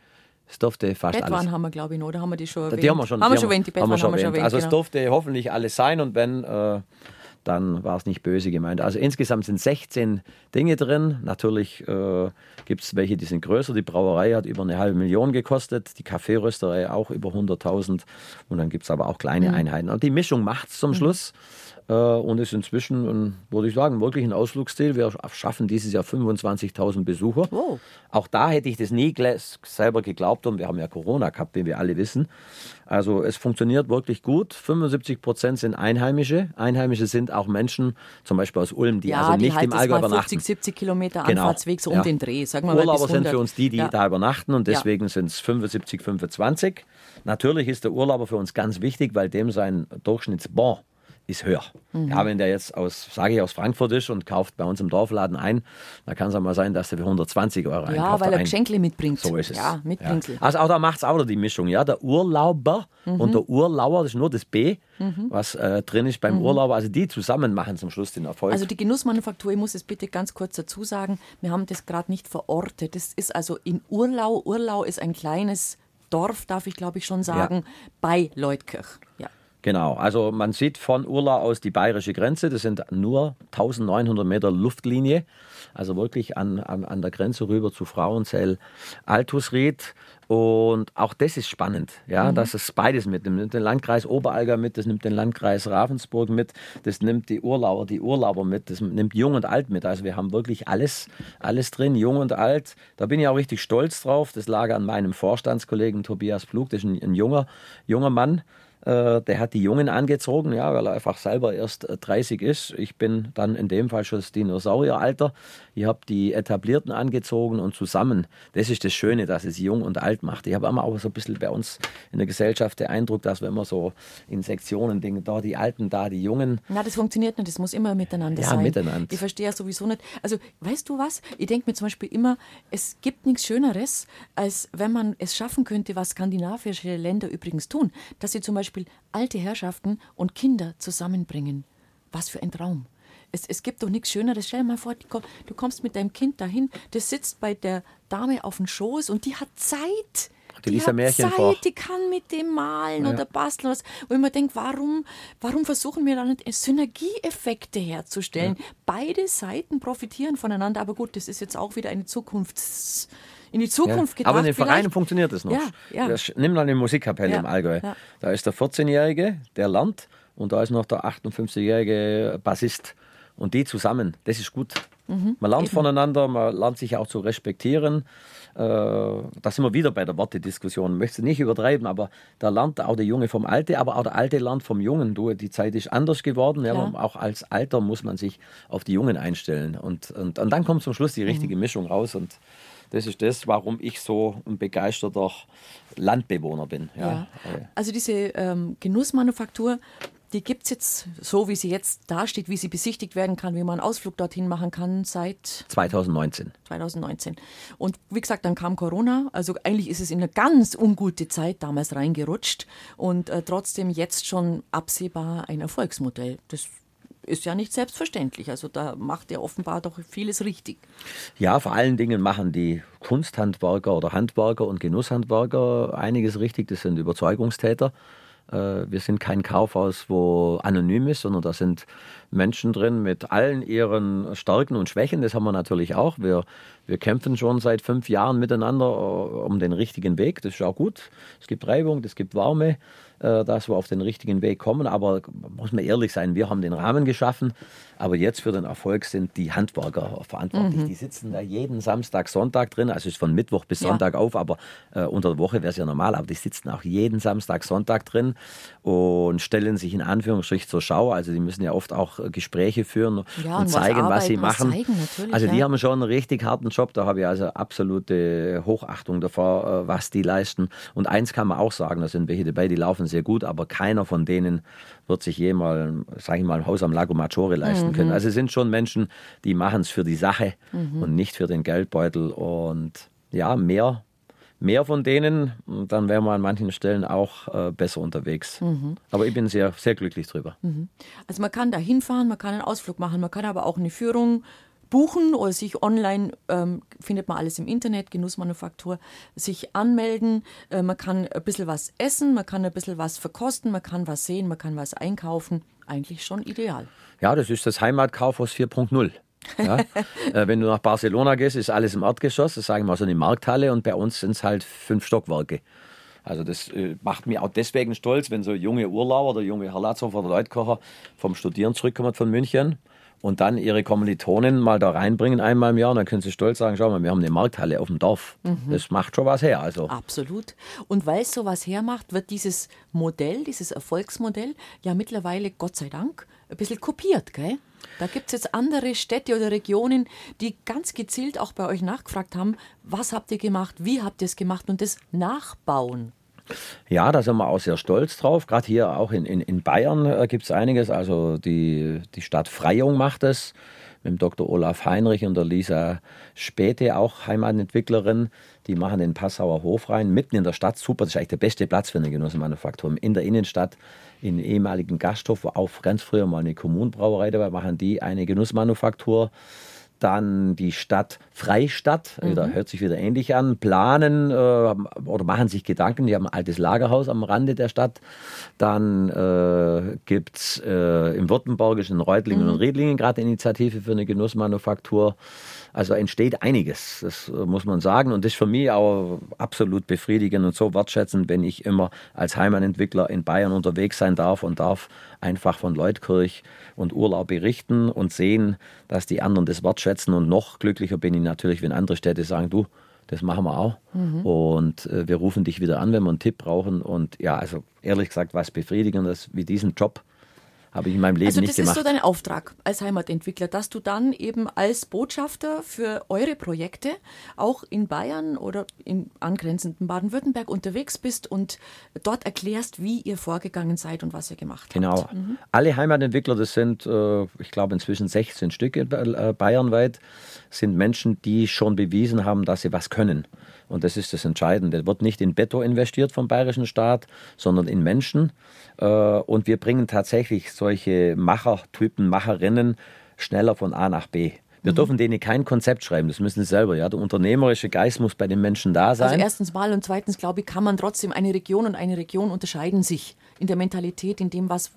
C: es durfte fast
B: Bettwaren
C: alles.
B: haben wir, glaube ich, noch. Oder haben wir die schon erwähnt?
C: Die haben wir schon,
B: haben
C: wir
B: schon erwähnt. Die Bettwaren haben wir schon erwähnt. erwähnt
C: also genau. es durfte hoffentlich alles sein und wenn, äh, dann war es nicht böse gemeint. Also insgesamt sind 16 Dinge drin. Natürlich äh, gibt es welche, die sind größer. Die Brauerei hat über eine halbe Million gekostet, die Kaffeerösterei auch über 100.000 und dann gibt es aber auch kleine mhm. Einheiten. Und die Mischung macht es zum mhm. Schluss und ist inzwischen, würde ich sagen, wirklich ein Ausflugsziel. Wir schaffen dieses Jahr 25.000 Besucher. Wow. Auch da hätte ich das nie selber geglaubt und wir haben ja Corona gehabt, wie wir alle wissen. Also es funktioniert wirklich gut. 75 Prozent sind Einheimische. Einheimische sind auch Menschen, zum Beispiel aus Ulm, die
B: ja,
C: also
B: die
C: nicht im Allgäu übernachten.
B: 50, 70 Kilometer genau. Anfahrtsweg so um ja. den Dreh.
C: Sagen wir Urlauber sind für uns die, die ja. da übernachten und deswegen sind es 75, 25. Natürlich ist der Urlauber für uns ganz wichtig, weil dem sein Durchschnittsbon ist höher. Mhm. Ja, wenn der jetzt aus, sage ich, aus Frankfurt ist und kauft bei uns im Dorfladen ein, dann kann es auch mal sein, dass der für 120 Euro einkauft.
B: Ja, weil er Geschenkle mitbringt.
C: So ist es.
B: Ja, mitbringt. Ja.
C: Also auch da macht es auch die Mischung. Ja, der Urlauber mhm. und der Urlauer, das ist nur das B, mhm. was äh, drin ist beim mhm. Urlauber. Also die zusammen machen zum Schluss den Erfolg.
B: Also die Genussmanufaktur, ich muss es bitte ganz kurz dazu sagen, wir haben das gerade nicht verortet. Das ist also in Urlau. Urlau ist ein kleines Dorf, darf ich glaube ich schon sagen, ja. bei Leutkirch. Ja.
C: Genau, also man sieht von Urla aus die bayerische Grenze. Das sind nur 1900 Meter Luftlinie, also wirklich an, an, an der Grenze rüber zu Frauenzell, Altusried. Und auch das ist spannend, ja, mhm. dass es beides mitnimmt. Nimmt den Landkreis Oberallgäu mit, das nimmt den Landkreis Ravensburg mit, das nimmt die Urlauber, die Urlauber mit, das nimmt Jung und Alt mit. Also wir haben wirklich alles, alles drin, Jung und Alt. Da bin ich auch richtig stolz drauf. Das lag an meinem Vorstandskollegen Tobias Pflug, das ist ein, ein junger, junger Mann äh, der hat die Jungen angezogen, ja, weil er einfach selber erst 30 äh, ist. Ich bin dann in dem Fall schon das Dinosaurieralter. Ich habe die Etablierten angezogen und zusammen, das ist das Schöne, dass es jung und alt macht. Ich habe immer auch so ein bisschen bei uns in der Gesellschaft den Eindruck, dass wir immer so in Sektionen denken, da die Alten, da die Jungen.
B: Na, das funktioniert nicht, das muss immer miteinander
C: ja,
B: sein.
C: Ja, miteinander.
B: Ich verstehe ja sowieso nicht. Also, weißt du was? Ich denke mir zum Beispiel immer, es gibt nichts Schöneres, als wenn man es schaffen könnte, was skandinavische Länder übrigens tun, dass sie zum Beispiel Beispiel alte Herrschaften und Kinder zusammenbringen. Was für ein Traum. Es, es gibt doch nichts Schöneres. Stell dir mal vor, du kommst mit deinem Kind dahin, das sitzt bei der Dame auf dem Schoß und die hat Zeit.
C: Die, die hat Märchen
B: Zeit, vor. die kann mit dem malen ja. oder basteln. Was, wo mir denke, warum, warum versuchen wir dann nicht Synergieeffekte herzustellen? Ja. Beide Seiten profitieren voneinander, aber gut, das ist jetzt auch wieder eine Zukunfts in die Zukunft ja. gedacht.
C: Aber in den Vereinen funktioniert das noch. Ja, ja. Nimm mal eine Musikkapelle ja, im Allgäu. Ja. Da ist der 14-Jährige, der lernt, und da ist noch der 58-jährige Bassist. Und die zusammen, das ist gut. Mhm, man lernt eben. voneinander, man lernt sich auch zu respektieren. Äh, da sind wir wieder bei der Wortediskussion. Ich möchte es nicht übertreiben, aber da lernt auch der Junge vom Alte, aber auch der Alte lernt vom Jungen. Du, die Zeit ist anders geworden. Ja, auch als Alter muss man sich auf die Jungen einstellen. Und, und, und dann kommt zum Schluss die richtige mhm. Mischung raus. Und das ist das, warum ich so ein begeisterter Landbewohner bin. Ja. ja.
B: Also diese ähm, Genussmanufaktur, die gibt es jetzt so, wie sie jetzt dasteht, wie sie besichtigt werden kann, wie man einen Ausflug dorthin machen kann seit
C: 2019.
B: 2019. Und wie gesagt, dann kam Corona. Also eigentlich ist es in eine ganz ungute Zeit damals reingerutscht und äh, trotzdem jetzt schon absehbar ein Erfolgsmodell. Das ist ja nicht selbstverständlich. Also da macht er offenbar doch vieles richtig.
C: Ja, vor allen Dingen machen die Kunsthandwerker oder Handwerker und Genusshandwerker einiges richtig. Das sind Überzeugungstäter. Äh, wir sind kein Kaufhaus, wo anonym ist, sondern da sind Menschen drin mit allen ihren Stärken und Schwächen. Das haben wir natürlich auch. Wir, wir kämpfen schon seit fünf Jahren miteinander äh, um den richtigen Weg. Das ist auch gut. Es gibt Reibung, es gibt Warme. Äh, dass wir auf den richtigen Weg kommen. Aber muss man ehrlich sein, wir haben den Rahmen geschaffen. Aber jetzt für den Erfolg sind die Handwerker verantwortlich. Mhm. Die sitzen da jeden Samstag, Sonntag drin. Also ist von Mittwoch bis Sonntag ja. auf, aber äh, unter der Woche wäre es ja normal. Aber die sitzen auch jeden Samstag, Sonntag drin und stellen sich in Anführungsstrichen zur Schau. Also die müssen ja oft auch äh, Gespräche führen ja, und, und, zeigen, was, was sie machen. Zeigen, also die ja. haben schon einen richtig harten Job. Da habe ich also absolute Hochachtung davor, äh, was die leisten. Und eins kann man auch sagen, da sind welche dabei, die laufen sehr gut, aber keiner von denen wird sich jemals, sage ich mal, ein Haus am Lago Maggiore leisten mhm. können. Also es sind schon Menschen, die machen es für die Sache mhm. und nicht für den Geldbeutel. Und ja, mehr mehr von denen, dann wären wir an manchen Stellen auch äh, besser unterwegs. Mhm. Aber ich bin sehr, sehr glücklich drüber. Mhm.
B: Also man kann da hinfahren, man kann einen Ausflug machen, man kann aber auch eine Führung buchen oder sich online, ähm, findet man alles im Internet, Genussmanufaktur, sich anmelden. Äh, man kann ein bisschen was essen, man kann ein bisschen was verkosten, man kann was sehen, man kann was einkaufen. Eigentlich schon ideal.
C: Ja, das ist das Heimatkaufhaus 4.0. Ja? *laughs* äh, wenn du nach Barcelona gehst, ist alles im Erdgeschoss, das sagen wir so eine Markthalle und bei uns sind es halt fünf Stockwerke. Also das äh, macht mich auch deswegen stolz, wenn so junge Urlauber oder junge Herlatzhofer oder Leutkocher vom Studieren zurückkommen von München und dann ihre Kommilitonen mal da reinbringen einmal im Jahr und dann können sie stolz sagen, schau mal, wir haben eine Markthalle auf dem Dorf. Mhm. Das macht schon was her. Also.
B: Absolut. Und weil es so was hermacht, wird dieses Modell, dieses Erfolgsmodell ja mittlerweile, Gott sei Dank, ein bisschen kopiert, gell? Da gibt es jetzt andere Städte oder Regionen, die ganz gezielt auch bei euch nachgefragt haben, was habt ihr gemacht, wie habt ihr es gemacht und das nachbauen.
C: Ja, da sind wir auch sehr stolz drauf. Gerade hier auch in, in, in Bayern äh, gibt es einiges. Also die, die Stadt Freyung macht es mit dem Dr. Olaf Heinrich und der Lisa Späte, auch Heimatentwicklerin. Die machen den Passauer Hof rein, mitten in der Stadt. Super, das ist eigentlich der beste Platz für eine Genossenmanufaktur. In der Innenstadt, in ehemaligen Gasthof, wo auch ganz früher mal eine Kommunbrauerei dabei, machen die eine Genussmanufaktur dann die Stadt Freistadt, mhm. da hört sich wieder ähnlich an, planen äh, oder machen sich Gedanken, die haben ein altes Lagerhaus am Rande der Stadt. Dann äh, gibt es äh, im Württembergischen Reutlingen mhm. und Riedlingen gerade Initiative für eine Genussmanufaktur. Also entsteht einiges, das äh, muss man sagen. Und das ist für mich auch absolut befriedigend und so wertschätzend, wenn ich immer als Heimatentwickler in Bayern unterwegs sein darf und darf einfach von Leutkirch und Urlaub berichten und sehen, dass die anderen das wertschätzen. Und noch glücklicher bin ich natürlich, wenn andere Städte sagen, du, das machen wir auch. Mhm. Und äh, wir rufen dich wieder an, wenn wir einen Tipp brauchen. Und ja, also ehrlich gesagt, was befriedigendes wie diesen Job habe ich in meinem Leben also nicht gemacht.
B: Also das ist so dein Auftrag als Heimatentwickler, dass du dann eben als Botschafter für eure Projekte auch in Bayern oder in angrenzenden Baden-Württemberg unterwegs bist und dort erklärst, wie ihr vorgegangen seid und was ihr gemacht
C: genau.
B: habt.
C: Genau. Mhm. Alle Heimatentwickler, das sind, äh, ich glaube, inzwischen 16 Stück äh, bayernweit, sind Menschen, die schon bewiesen haben, dass sie was können. Und das ist das Entscheidende. Wird nicht in Beton investiert vom bayerischen Staat, sondern in Menschen. Äh, und wir bringen tatsächlich solche Machertypen, Macherinnen schneller von A nach B. Wir mhm. dürfen denen kein Konzept schreiben, das müssen sie selber. Ja? Der unternehmerische Geist muss bei den Menschen da sein.
B: Also erstens mal und zweitens, glaube ich, kann man trotzdem, eine Region und eine Region unterscheiden sich in der Mentalität, in dem, was,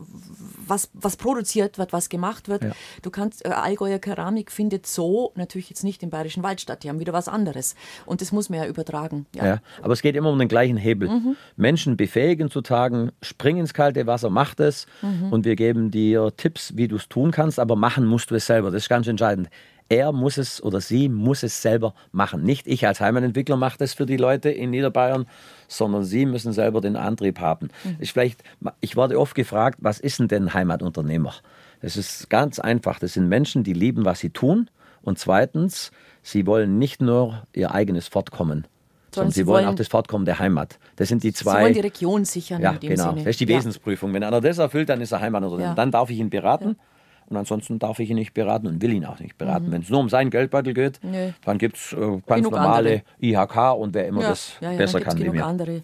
B: was, was produziert wird, was gemacht wird. Ja. Du kannst, äh, Allgäuer Keramik findet so natürlich jetzt nicht im Bayerischen Wald statt. Die haben wieder was anderes. Und das muss man ja übertragen.
C: Ja, ja aber es geht immer um den gleichen Hebel. Mhm. Menschen befähigen zu tagen, spring ins kalte Wasser, mach das. Mhm. Und wir geben dir Tipps, wie du es tun kannst, aber machen musst du es selber. Das ist ganz entscheidend er muss es oder sie muss es selber machen. Nicht ich als Heimatentwickler mache das für die Leute in Niederbayern, sondern sie müssen selber den Antrieb haben. Mhm. Ich, vielleicht, ich werde oft gefragt, was ist denn denn Heimatunternehmer? Das ist ganz einfach. Das sind Menschen, die lieben, was sie tun. Und zweitens, sie wollen nicht nur ihr eigenes Fortkommen, sondern sie, wollen, wollen auch das Fortkommen der Heimat. Das sind die zwei. Sie
B: wollen die Region sichern.
C: Ja, genau. Sinne. Das ist die. Wesensprüfung. Wenn einer das erfüllt, dann ist er Heimatunternehmer. Ja. Dann darf ich ihn beraten. Ja. Und ansonsten darf ich ihn nicht beraten und will ihn auch nicht beraten. Mhm. Wenn es nur um seinen Geldbeutel geht, nee. dann gibt es äh, ganz genug normale andere. IHK und wer immer ja, das ja, ja, besser kann wie mir.
B: Andere.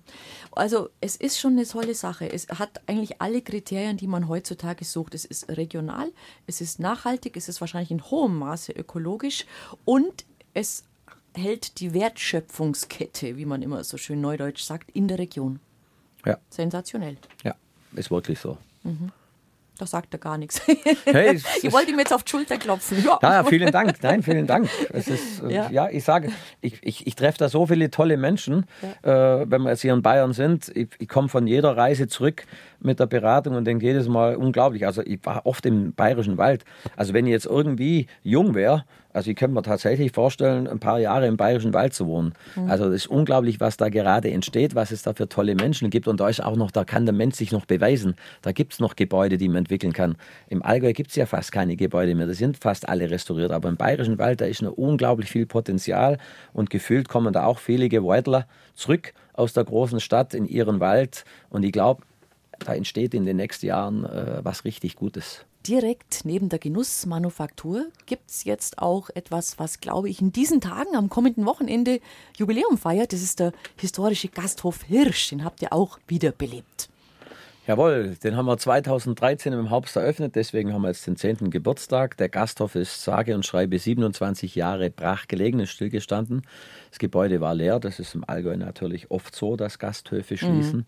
B: Also es ist schon eine tolle Sache. Es hat eigentlich alle Kriterien, die man heutzutage sucht. Es ist regional, es ist nachhaltig, es ist wahrscheinlich in hohem Maße ökologisch und es hält die Wertschöpfungskette, wie man immer so schön neudeutsch sagt, in der Region.
C: Ja.
B: Sensationell.
C: Ja. ist wirklich so.
B: Da sagt er gar nichts.
C: Hey, *laughs*
B: ich wollte ihm jetzt auf die Schulter klopfen. Ja.
C: Ja, ja, vielen Dank. Nein, vielen Dank. Es ist, *laughs*
B: Ja.
C: ja. ich sage, ich, ich, ich treffe da so viele tolle Menschen, äh, wenn wir jetzt hier in Bayern sind. Ich, ich komme von jeder Reise zurück mit der Beratung und denke jedes Mal unglaublich. Also ich war oft im bayerischen Wald. Also wenn ich jetzt irgendwie jung wäre, also ich könnte mir tatsächlich vorstellen, ein paar Jahre im bayerischen Wald zu wohnen. Also das ist unglaublich, was da gerade entsteht, was es da für tolle Menschen gibt. Und da ist auch noch, da kann der Mensch sich noch beweisen. Da gibt es noch Gebäude, die man entwickeln kann. Im Allgäu gibt es ja fast keine Gebäude mehr. Die sind fast alle restauriert. Aber im bayerischen Wald, da ist noch unglaublich viel Potenzial. Und gefühlt kommen da auch viele Gewäudler zurück aus der großen Stadt in ihren Wald. Und ich glaube, da entsteht in den nächsten Jahren äh, was richtig Gutes.
B: Direkt neben der Genussmanufaktur gibt es jetzt auch etwas, was, glaube ich, in diesen Tagen am kommenden Wochenende Jubiläum feiert. Das ist der historische Gasthof Hirsch. Den habt ihr auch wiederbelebt.
C: Jawohl, den haben wir 2013 im Herbst eröffnet, deswegen haben wir jetzt den 10. Geburtstag. Der Gasthof ist sage und schreibe 27 Jahre brach gelegen, ist stillgestanden. Das Gebäude war leer, das ist im Allgäu natürlich oft so, dass Gasthöfe schließen.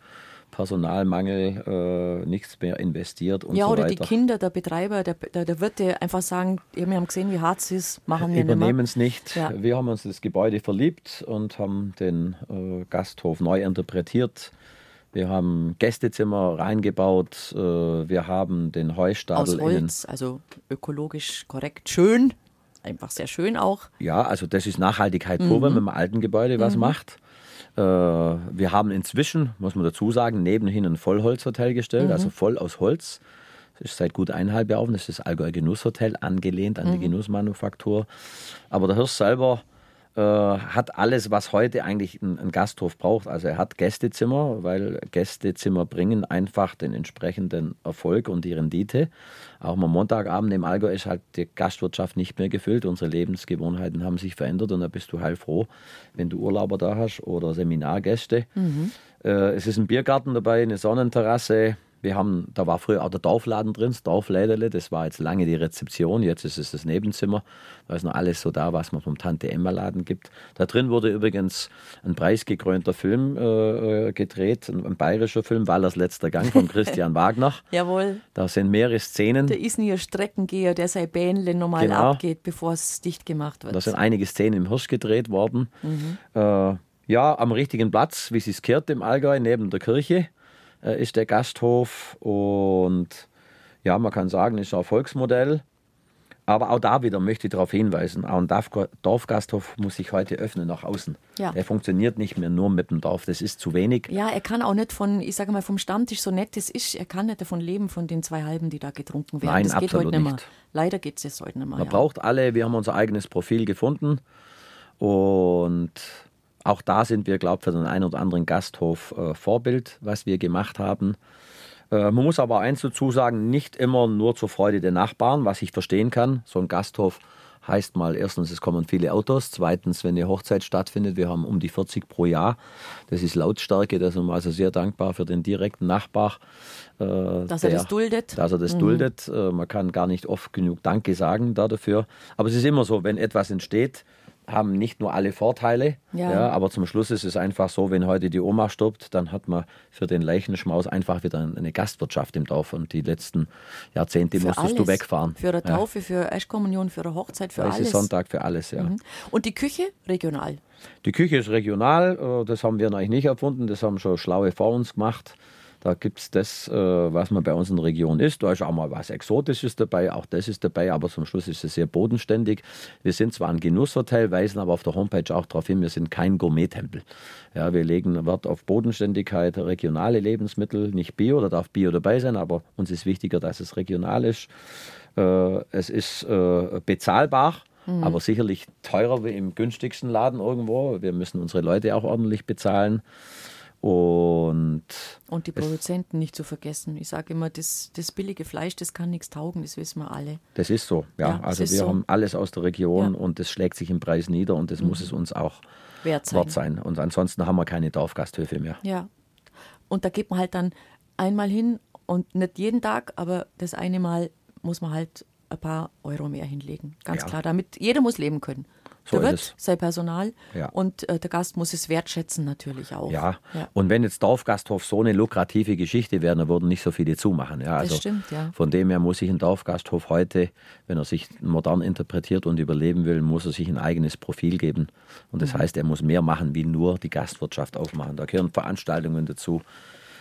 C: Personalmangel, äh, nichts mehr investiert und
B: ja,
C: so
B: oder
C: weiter.
B: die Kinder, der Betreiber, der, der, der Wirte einfach sagen, ja, wir haben gesehen, wie hart es ist, machen wir
C: übernehmen es nicht.
B: Ja.
C: Wir haben uns das Gebäude verliebt und haben den äh, Gasthof neu interpretiert. Wir haben Gästezimmer reingebaut. Äh, wir haben den Heustadel
B: Aus
C: innen
B: Holz, also ökologisch korrekt, schön, einfach sehr schön auch.
C: Ja, also das ist Nachhaltigkeit pur, wenn man im alten Gebäude was macht. Äh, wir haben inzwischen, muss man dazu sagen, nebenhin ein Vollholzhotel gestellt, also voll aus Holz. Das ist seit gut eineinhalb Jahren. Das ist das Allgäu Genusshotel, angelehnt an die Genussmanufaktur. Aber der Hirsch selber äh, hat alles, was heute eigentlich ein, ein Gasthof braucht. Also er hat Gästezimmer, weil Gästezimmer bringen einfach den entsprechenden Erfolg und die Rendite. Auch am Montagabend im Allgäu ist halt die Gastwirtschaft nicht mehr gefüllt. Unsere Lebensgewohnheiten haben sich verändert und da bist du heilfroh, wenn du Urlauber da hast oder Seminargäste. Äh, es ist ein Biergarten dabei, eine Sonnenterrasse. Wir haben, da war früher auch der Dorfladen drin, das Dorflädele, das war jetzt lange die Rezeption, jetzt ist es das Nebenzimmer. Da ist noch alles so da, was man vom Tante Emma Laden gibt. Da drin wurde übrigens ein preisgekrönter Film äh, äh, gedreht, ein, ein bayerischer Film, Wallers letzter Gang von *laughs* Christian Wagner.
B: Jawohl,
C: Da sind mehrere Szenen.
B: der ist nie ein Streckengeher, der sein Bähnle normal
C: Genau.
B: abgeht, bevor es dicht gemacht wird.
C: Da sind einige Szenen im Hirsch gedreht worden. Äh, ja, am richtigen Platz, wie es kehrt im Allgäu, neben der Kirche, äh, ist der Gasthof. Und ja, man kann sagen, ist ein Erfolgsmodell. Aber auch da wieder möchte ich darauf hinweisen, auch ein Dorf- Dorfgasthof muss sich heute öffnen nach außen.
B: Ja.
C: Der funktioniert nicht mehr nur mit dem Dorf, das ist zu wenig.
B: Ja, er kann auch nicht von, ich sage mal, vom Stammtisch so nett es ist, er kann nicht davon leben, von den zwei Halben, die da getrunken werden.
C: Nein,
B: das geht
C: absolut
B: heute nicht mehr.
C: nicht.
B: Leider geht es jetzt heute nicht mehr.
C: Man
B: ja.
C: braucht alle, wir haben unser eigenes Profil gefunden und auch da sind wir, glaube ich, für den einen oder anderen Gasthof äh, Vorbild, was wir gemacht haben. Äh, man muss aber eins dazu sagen, nicht immer nur zur Freude der Nachbarn, was ich verstehen kann. So ein Gasthof heißt mal, erstens, es kommen viele Autos, zweitens, wenn eine Hochzeit stattfindet, wir haben um die 40 pro Jahr. Das ist Lautstärke, da sind wir also sehr dankbar für den direkten Nachbar. äh,
B: Dass er
C: der-
B: das duldet.
C: dass er das duldet. Äh, Man kann gar nicht oft genug Danke sagen da dafür. Aber es ist immer so, wenn etwas entsteht, haben nicht nur alle Vorteile,
B: Ja.
C: ja. aber zum Schluss ist es einfach so, wenn heute die Oma stirbt, dann hat man für den Leichenschmaus einfach wieder eine Gastwirtschaft im Dorf und die letzten Jahrzehnte
B: Für
C: musstest
B: alles.
C: du wegfahren.
B: Für eine
C: Ja.
B: Taufe, für Erstkommunion, für eine Hochzeit, für
C: Es
B: alles.
C: ist Sonntag für alles, ja.
B: Mhm. Und die Küche regional.
C: Die Küche ist regional, äh, das haben wir eigentlich nicht erfunden, das haben schon Schlaue vor uns gemacht. Da gibt es das, äh, was man bei uns in der Region isst. Da ist auch mal was Exotisches dabei, auch das ist dabei, aber zum Schluss ist es sehr bodenständig. Wir sind zwar ein Genusshotel, weisen aber auf der Homepage auch darauf hin, wir sind kein Gourmet-Tempel. Ja, wir legen Wert auf Bodenständigkeit, regionale Lebensmittel, nicht Bio, da darf Bio dabei sein, aber uns ist wichtiger, dass es regional ist. Äh, es ist äh, bezahlbar. Aber sicherlich teurer wie im günstigsten Laden irgendwo. Wir müssen unsere Leute auch ordentlich bezahlen. Und
B: Und die Produzenten nicht zu vergessen. Ich sage immer, das, das billige Fleisch, das kann nichts taugen, das wissen wir alle.
C: das ist so. Ja,
B: Ja, es
C: also wir
B: so.
C: haben alles aus der Region
B: Ja.
C: und das schlägt sich im Preis nieder und das muss es uns auch
B: Wert sein.
C: wert sein. Und ansonsten haben wir keine Dorfgasthöfe mehr.
B: Ja. Und da geht man halt dann einmal hin und nicht jeden Tag, aber das eine Mal muss man halt ein paar Euro mehr hinlegen. Ganz
C: Ja.
B: klar, damit jeder muss leben können.
C: So
B: der Wirt, sein Personal
C: Ja.
B: und äh, der Gast muss es wertschätzen natürlich auch.
C: Ja.
B: ja.
C: und wenn jetzt Dorfgasthof so eine lukrative Geschichte wäre, dann würden nicht so viele zumachen. Ja, also
B: stimmt, ja.
C: Von dem her muss sich ein Dorfgasthof heute, wenn er sich modern interpretiert und überleben will, muss er sich ein eigenes Profil geben. Und
B: Mhm.
C: das heißt, er muss mehr machen, wie nur die Gastwirtschaft aufmachen. Da gehören Veranstaltungen dazu,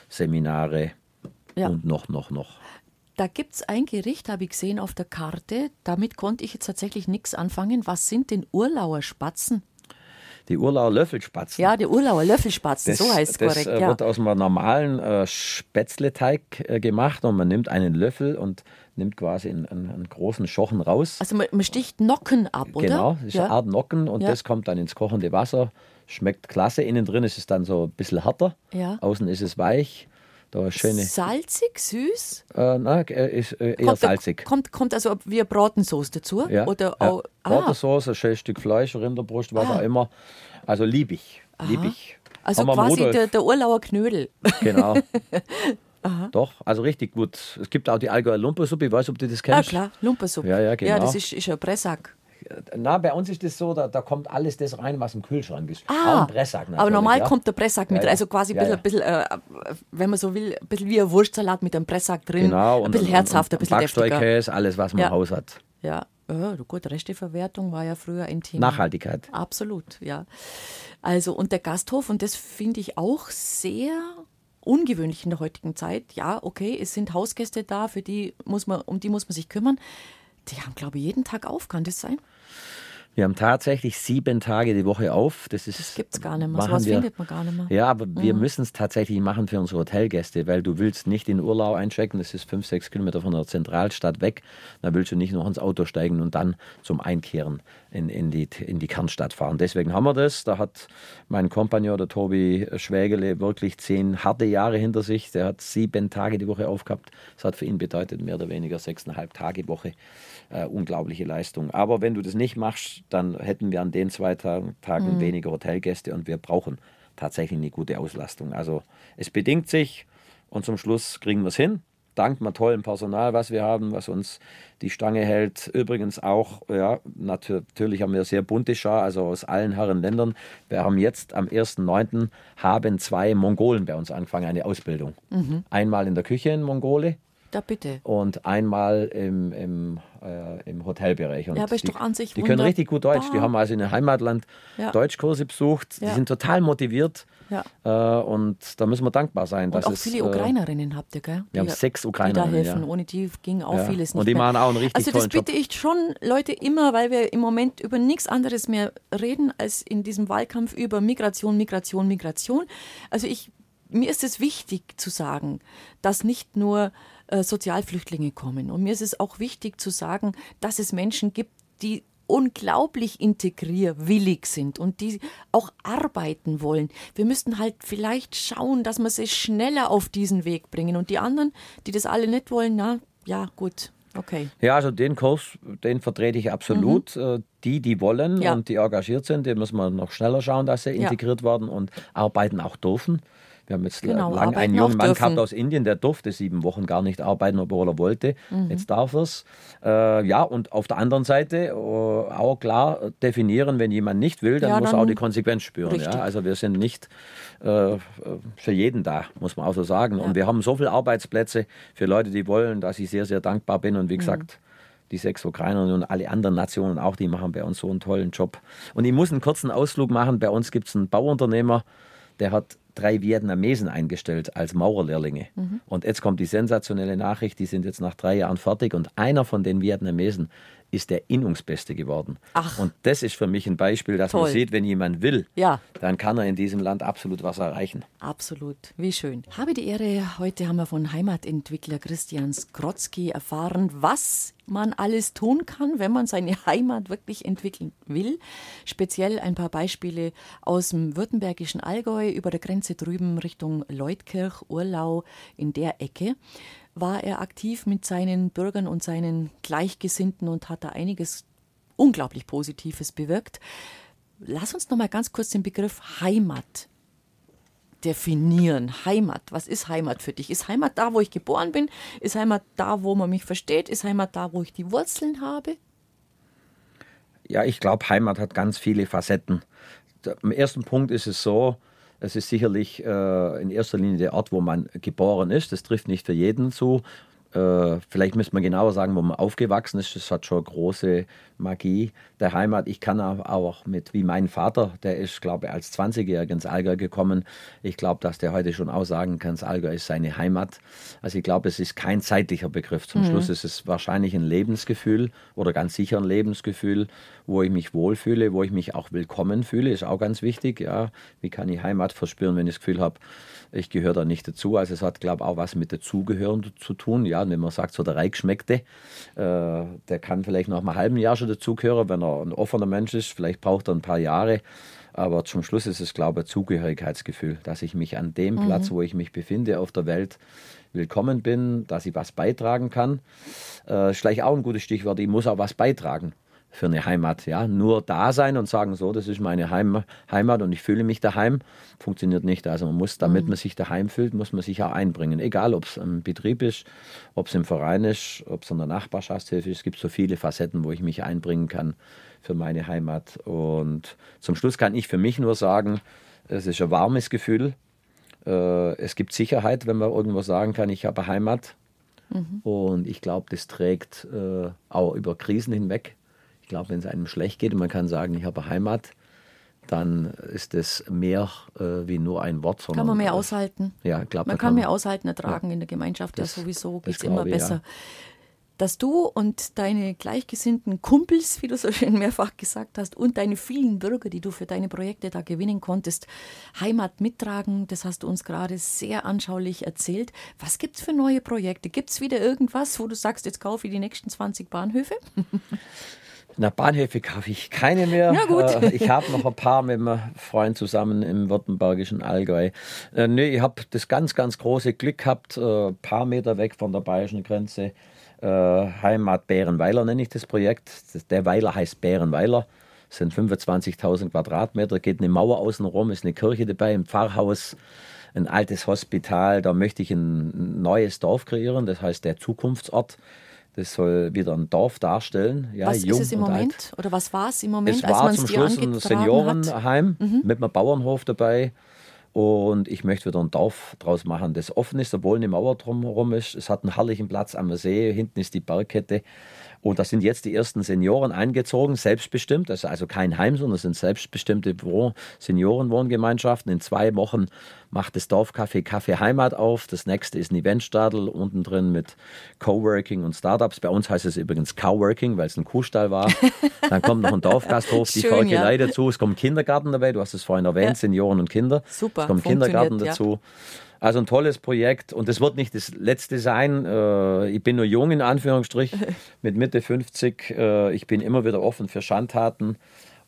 C: Seminare
B: Ja.
C: und noch, noch, noch.
B: Da gibt es ein Gericht, habe ich gesehen auf der Karte. Damit konnte ich jetzt tatsächlich nichts anfangen. Was sind denn Urlauer Spatzen?
C: Die Urlauer Löffelspatzen.
B: Ja, die Urlauer Löffelspatzen, so heißt es
C: das
B: korrekt.
C: äh,
B: ja.
C: wird aus einem normalen äh, Spätzleteig äh, gemacht und man nimmt einen Löffel und nimmt quasi einen, einen, großen Schochen raus.
B: Also man, man sticht Nocken ab, oder?
C: Genau, das ist
B: ja.
C: eine Art Nocken und
B: Ja.
C: das kommt dann ins kochende Wasser. Schmeckt klasse. Innen drin ist es dann so ein bisschen härter.
B: Ja.
C: Außen ist es weich. Da ist schöne.
B: Salzig, süß?
C: Äh, na, äh, ist äh, eher
B: Kommt, da-
C: salzig.
B: Kommt, kommt also wie eine Bratensauce dazu?
C: Ja,
B: Oder
C: ja.
B: auch, ah,
C: Bratensauce, ein schönes Stück Fleisch, Rinderbrust, was auch immer. Also lieb ich. Lieb ich.
B: also quasi der, der Urlauer Knödel.
C: Genau. *laughs* Doch, also richtig gut. Es gibt auch die Allgäuer Lumpersuppe, ich weiß, ob du das
B: Ja,
C: kennst.
B: klar, Lumpersuppe.
C: Ja, ja,
B: Ja,
C: genau.
B: das ist, ist ein Pressack.
C: Na, bei uns ist das so, da, da kommt alles das rein, was im Kühlschrank ist. Auch
B: Ah,
C: ein Pressack
B: aber normal
C: ja.
B: kommt der Pressack mit,
C: Ja, ja.
B: also quasi ein
C: Ja,
B: bisschen,
C: ja.
B: bisschen äh, wenn man so will, ein bisschen wie ein Wurstsalat mit einem Pressack drin.
C: Genau.
B: ein bisschen herzhafter, ein bisschen.
C: Backsteuerkäse, alles, was man
B: Ja.
C: im Haus hat.
B: Ja, ja gut, Resteverwertung war ja früher ein Thema.
C: Nachhaltigkeit.
B: Absolut, ja. Also, und der Gasthof, und das finde ich auch sehr ungewöhnlich in der heutigen Zeit. Ja, okay, es sind Hausgäste da, für die muss man, um die muss man sich kümmern. Die haben, glaube ich, jeden Tag auf, kann das sein?
C: Wir haben tatsächlich sieben Tage die Woche auf. Das, ist,
B: Das gibt's gar nicht mehr.
C: machen
B: Sowas
C: wir-
B: findet man gar nicht mehr.
C: Ja, aber wir müssen es tatsächlich machen für unsere Hotelgäste, weil du willst nicht in Urlau einchecken, das ist fünf, sechs Kilometer von der Zentralstadt weg. Da willst du nicht noch ins Auto steigen und dann zum Einkehren in, in, die, in die Kernstadt fahren. Deswegen haben wir das. Da hat mein Kompagnon, der Tobi Schwägele, wirklich zehn harte Jahre hinter sich. Der hat sieben Tage die Woche aufgehabt. Das hat für ihn bedeutet mehr oder weniger sechseinhalb Tage Woche. Äh, unglaubliche Leistung. Aber wenn du das nicht machst, dann hätten wir an den zwei Tagen, Tagen weniger Hotelgäste und wir brauchen tatsächlich eine gute Auslastung. Also es bedingt sich und zum Schluss kriegen wir es hin. Dank dem tollen Personal, was wir haben, was uns die Stange hält. Übrigens auch, ja, nat- natürlich haben wir sehr bunte Schar, also aus allen Herren Ländern. Wir haben jetzt am 1.9. haben zwei Mongolen bei uns angefangen, eine Ausbildung. Einmal in der Küche in Mongole
B: Da bitte.
C: und einmal im, im, äh, im Hotelbereich. Und
B: Ja, aber ist
C: die,
B: doch an sich
C: Die können richtig gut Deutsch. Die haben also in ihrem Heimatland
B: Ja.
C: Deutschkurse besucht. Die
B: Ja.
C: sind total motiviert.
B: Ja.
C: Äh, und da müssen wir dankbar sein.
B: Und auch
C: es,
B: viele
C: äh,
B: Ukrainerinnen habt ihr, gell?
C: wir haben
B: Die-
C: sechs
B: Die da
C: Ukrainerinnen,
B: helfen. Ohne die ging auch vieles nicht
C: Und die
B: mehr.
C: machen auch einen richtig
B: Also das
C: tollen Job.
B: bitte ich schon Leute immer, weil wir im Moment über nichts anderes mehr reden als in diesem Wahlkampf über Migration, Migration, Migration. Also ich mir ist es wichtig zu sagen, dass nicht nur äh, Sozialflüchtlinge kommen. Und mir ist es auch wichtig zu sagen, dass es Menschen gibt, die unglaublich integrierwillig sind und die auch arbeiten wollen. Wir müssten halt vielleicht schauen, dass wir sie schneller auf diesen Weg bringen. Und die anderen, die das alle nicht wollen, na ja, gut, okay.
C: Ja, also den Kurs, den vertrete ich absolut. Äh, Die, die wollen
B: Mhm. Ja.
C: und die engagiert sind, die müssen wir noch schneller schauen, dass sie
B: Ja.
C: integriert werden und arbeiten auch dürfen. Wir haben jetzt
B: Genau, arbeiten
C: einen jungen Mann
B: dürfen.
C: gehabt aus Indien, der durfte sieben Wochen gar nicht arbeiten, obwohl er wollte.
B: Mhm.
C: Jetzt darf er es. Äh, ja, und auf der anderen Seite äh, auch klar definieren, wenn jemand nicht will, dann
B: Ja,
C: muss er
B: dann-
C: auch die Konsequenz spüren. Ja? Also wir sind nicht äh, für jeden da, muss man auch so sagen. Und wir haben so viele Arbeitsplätze für Leute, die wollen, dass ich sehr, sehr dankbar bin.
B: Mhm.
C: Und wie gesagt, die sechs Ukrainer und alle anderen Nationen auch, die machen bei uns so einen tollen Job. Und ich muss einen kurzen Ausflug machen. Bei uns gibt es einen Bauunternehmer, der hat drei Vietnamesen eingestellt als Maurerlehrlinge.
B: Mhm.
C: Und jetzt kommt die sensationelle Nachricht, die sind jetzt nach drei Jahren fertig und einer von den Vietnamesen ist der Innungsbeste geworden.
B: Ach.
C: Und das ist für mich ein Beispiel, dass
B: Toll.
C: man sieht, wenn jemand will,
B: Ja.
C: dann kann er in diesem Land absolut was erreichen.
B: Absolut, wie schön. Habe die Ehre, heute haben wir von Heimatentwickler Christian Skrotzki erfahren, was man alles tun kann, wenn man seine *laughs* Heimat wirklich entwickeln will. Speziell ein paar Beispiele aus dem württembergischen Allgäu über der Grenze drüben Richtung Leutkirch, Urlau in der Ecke war er aktiv mit seinen Bürgern und seinen Gleichgesinnten und hat da einiges unglaublich Positives bewirkt. Lass uns noch mal ganz kurz den Begriff Heimat definieren. Heimat. Was ist Heimat für dich? Ist Heimat da, wo ich geboren bin? Ist Heimat da, wo man mich versteht? Ist Heimat da, wo ich die Wurzeln habe?
C: Ja, ich glaube, Heimat hat ganz viele Facetten. Am ersten Punkt ist es so, es ist sicherlich äh, in erster Linie der Ort, wo man geboren ist. Das trifft nicht für jeden zu. Äh, vielleicht müsste man genauer sagen, wo man aufgewachsen ist. Das hat schon große Magie der Heimat. Ich kann auch mit, wie mein Vater, der ist, glaube ich, als 20-Jähriger ins Allgäu gekommen. Ich glaube, dass der heute schon auch sagen kann, das Allgäu ist seine Heimat. Also ich glaube, es ist kein zeitlicher Begriff. Zum mhm. Schluss ist es wahrscheinlich ein Lebensgefühl oder ganz sicher ein Lebensgefühl, wo ich mich wohlfühle, wo ich mich auch willkommen fühle, ist auch ganz wichtig. Ja, wie kann ich Heimat verspüren, wenn ich das Gefühl habe, ich gehöre da nicht dazu. Also es hat, glaube ich, auch was mit dazugehören zu tun. Ja, wenn man sagt, so der Reichschmeckte, äh, der kann vielleicht nach einem halben Jahr schon dazugehören, wenn er ein offener Mensch ist. Vielleicht braucht er ein paar Jahre. Aber zum Schluss ist es, glaube ich, ein Zugehörigkeitsgefühl, dass ich mich an dem mhm. Platz, wo ich mich befinde auf der Welt, willkommen bin, dass ich was beitragen kann. Äh, ist vielleicht auch ein gutes Stichwort, ich muss auch was beitragen für eine Heimat. Ja? Nur da sein und sagen, so, das ist meine Heim Heimat und ich fühle mich daheim, funktioniert nicht. Also man muss, damit mhm. man sich daheim fühlt, muss man sich auch einbringen. Egal, ob es im Betrieb ist, ob es im Verein ist, ob es in der Nachbarschaftshilfe ist. Es gibt so viele Facetten, wo ich mich einbringen kann für meine Heimat. Und zum Schluss kann ich für mich nur sagen, es ist ein warmes Gefühl. Äh, es gibt Sicherheit, wenn man irgendwo sagen kann, ich habe Heimat. Mhm. Und ich glaube, das trägt äh, auch über Krisen hinweg. Ich glaube, wenn es einem schlecht geht und man kann sagen, ich habe Heimat, dann ist es mehr äh, wie nur ein Wort.
B: Kann man mehr aushalten.
C: Ja, glaub,
B: man kann, kann mehr aushalten, ertragen ja. in der Gemeinschaft. Das, ja, sowieso geht es immer besser. Ja. Dass du und deine gleichgesinnten Kumpels, wie du so schön mehrfach gesagt hast, und deine vielen Bürger, die du für deine Projekte da gewinnen konntest, Heimat mittragen, das hast du uns gerade sehr anschaulich erzählt. Was gibt es für neue Projekte? Gibt es wieder irgendwas, wo du sagst, jetzt kaufe ich die nächsten 20 Bahnhöfe? *laughs*
C: Na, Bahnhöfe kaufe ich keine mehr.
B: Na gut.
C: Äh, ich habe noch ein paar mit einem Freund zusammen im württembergischen Allgäu. Äh, nee, ich habe das ganz, ganz große Glück gehabt, ein äh, paar Meter weg von der bayerischen Grenze. Äh, Heimat Bärenweiler nenne ich das Projekt. Der Weiler heißt Bärenweiler. Das sind 25.000 Quadratmeter, geht eine Mauer außenrum, ist eine Kirche dabei, ein Pfarrhaus, ein altes Hospital. Da möchte ich ein neues Dorf kreieren, das heißt der Zukunftsort. Das soll wieder ein Dorf darstellen.
B: Ja, was ist es im Moment? Alt. Oder was war es im Moment?
C: Es war zum Schluss ein Seniorenheim mhm. mit einem Bauernhof dabei. Und ich möchte wieder ein Dorf draus machen, das offen ist, obwohl eine Mauer drumherum ist. Es hat einen herrlichen Platz am See. Hinten ist die Bergkette. Und da sind jetzt die ersten Senioren eingezogen, selbstbestimmt. Das ist also kein Heim, sondern es sind selbstbestimmte Seniorenwohngemeinschaften. In zwei Wochen macht das Dorfcafé Kaffee Heimat auf. Das nächste ist ein Eventstadel unten drin mit Coworking und Startups. Bei uns heißt es übrigens Coworking, weil es ein Kuhstall war. *laughs* Dann kommt noch ein Dorfgasthof, die Volkelei ja. dazu. Es kommt Kindergarten dabei. Du hast es vorhin erwähnt, ja. Senioren und Kinder.
B: Super.
C: Es kommt Kindergarten dazu. Also ein tolles Projekt und es wird nicht das letzte sein. Äh, ich bin nur jung in Anführungsstrich, *laughs* mit Mitte 50. Äh, ich bin immer wieder offen für Schandtaten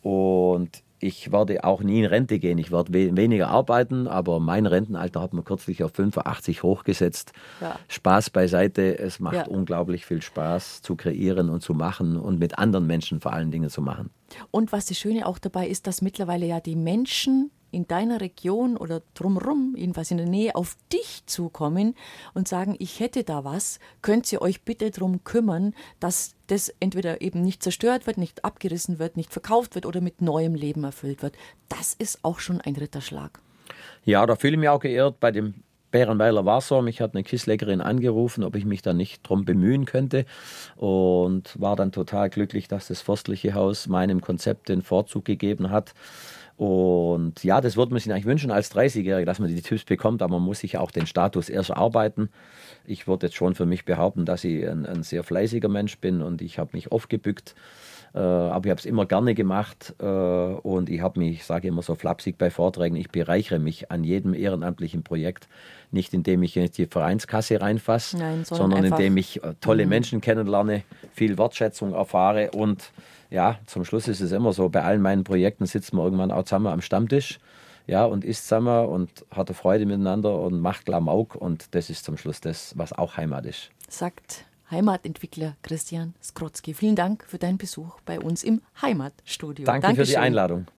C: und ich werde auch nie in Rente gehen. Ich werde weniger arbeiten, aber mein Rentenalter hat man kürzlich auf 85 hochgesetzt. Ja. Spaß beiseite. Es macht ja. unglaublich viel Spaß zu kreieren und zu machen und mit anderen Menschen vor allen Dingen zu machen.
B: Und was das Schöne auch dabei ist, dass mittlerweile ja die Menschen in deiner Region oder drumherum, jedenfalls in der Nähe, auf dich zukommen und sagen, ich hätte da was, könnt ihr euch bitte darum kümmern, dass das entweder eben nicht zerstört wird, nicht abgerissen wird, nicht verkauft wird oder mit neuem Leben erfüllt wird. Das ist auch schon ein Ritterschlag.
C: Ja, da fühle ich mich auch geehrt bei dem Bärenweiler Wasser. Mich hat eine Kissleckerin angerufen, ob ich mich da nicht drum bemühen könnte und war dann total glücklich, dass das Forstliche Haus meinem Konzept den Vorzug gegeben hat. Und ja, das würde man sich eigentlich wünschen als 30-Jähriger, dass man die Tipps bekommt, aber man muss sich auch den Status erst arbeiten. Ich würde jetzt schon für mich behaupten, dass ich ein, ein sehr fleißiger Mensch bin und ich habe mich oft gebückt. Äh, aber ich habe es immer gerne gemacht äh, und ich habe mich, ich sage immer so flapsig bei Vorträgen, ich bereichere mich an jedem ehrenamtlichen Projekt. Nicht indem ich in die Vereinskasse reinfasse, sondern, sondern indem ich äh, tolle mhm. Menschen kennenlerne, viel Wertschätzung erfahre und ja, zum Schluss ist es immer so, bei allen meinen Projekten sitzt man irgendwann auch zusammen am Stammtisch ja, und isst zusammen und hat Freude miteinander und macht Klamauk und das ist zum Schluss das, was auch Heimat ist.
B: Sagt Heimatentwickler Christian Skrotzki. Vielen Dank für deinen Besuch bei uns im Heimatstudio.
C: Danke Dankeschön. für die Einladung.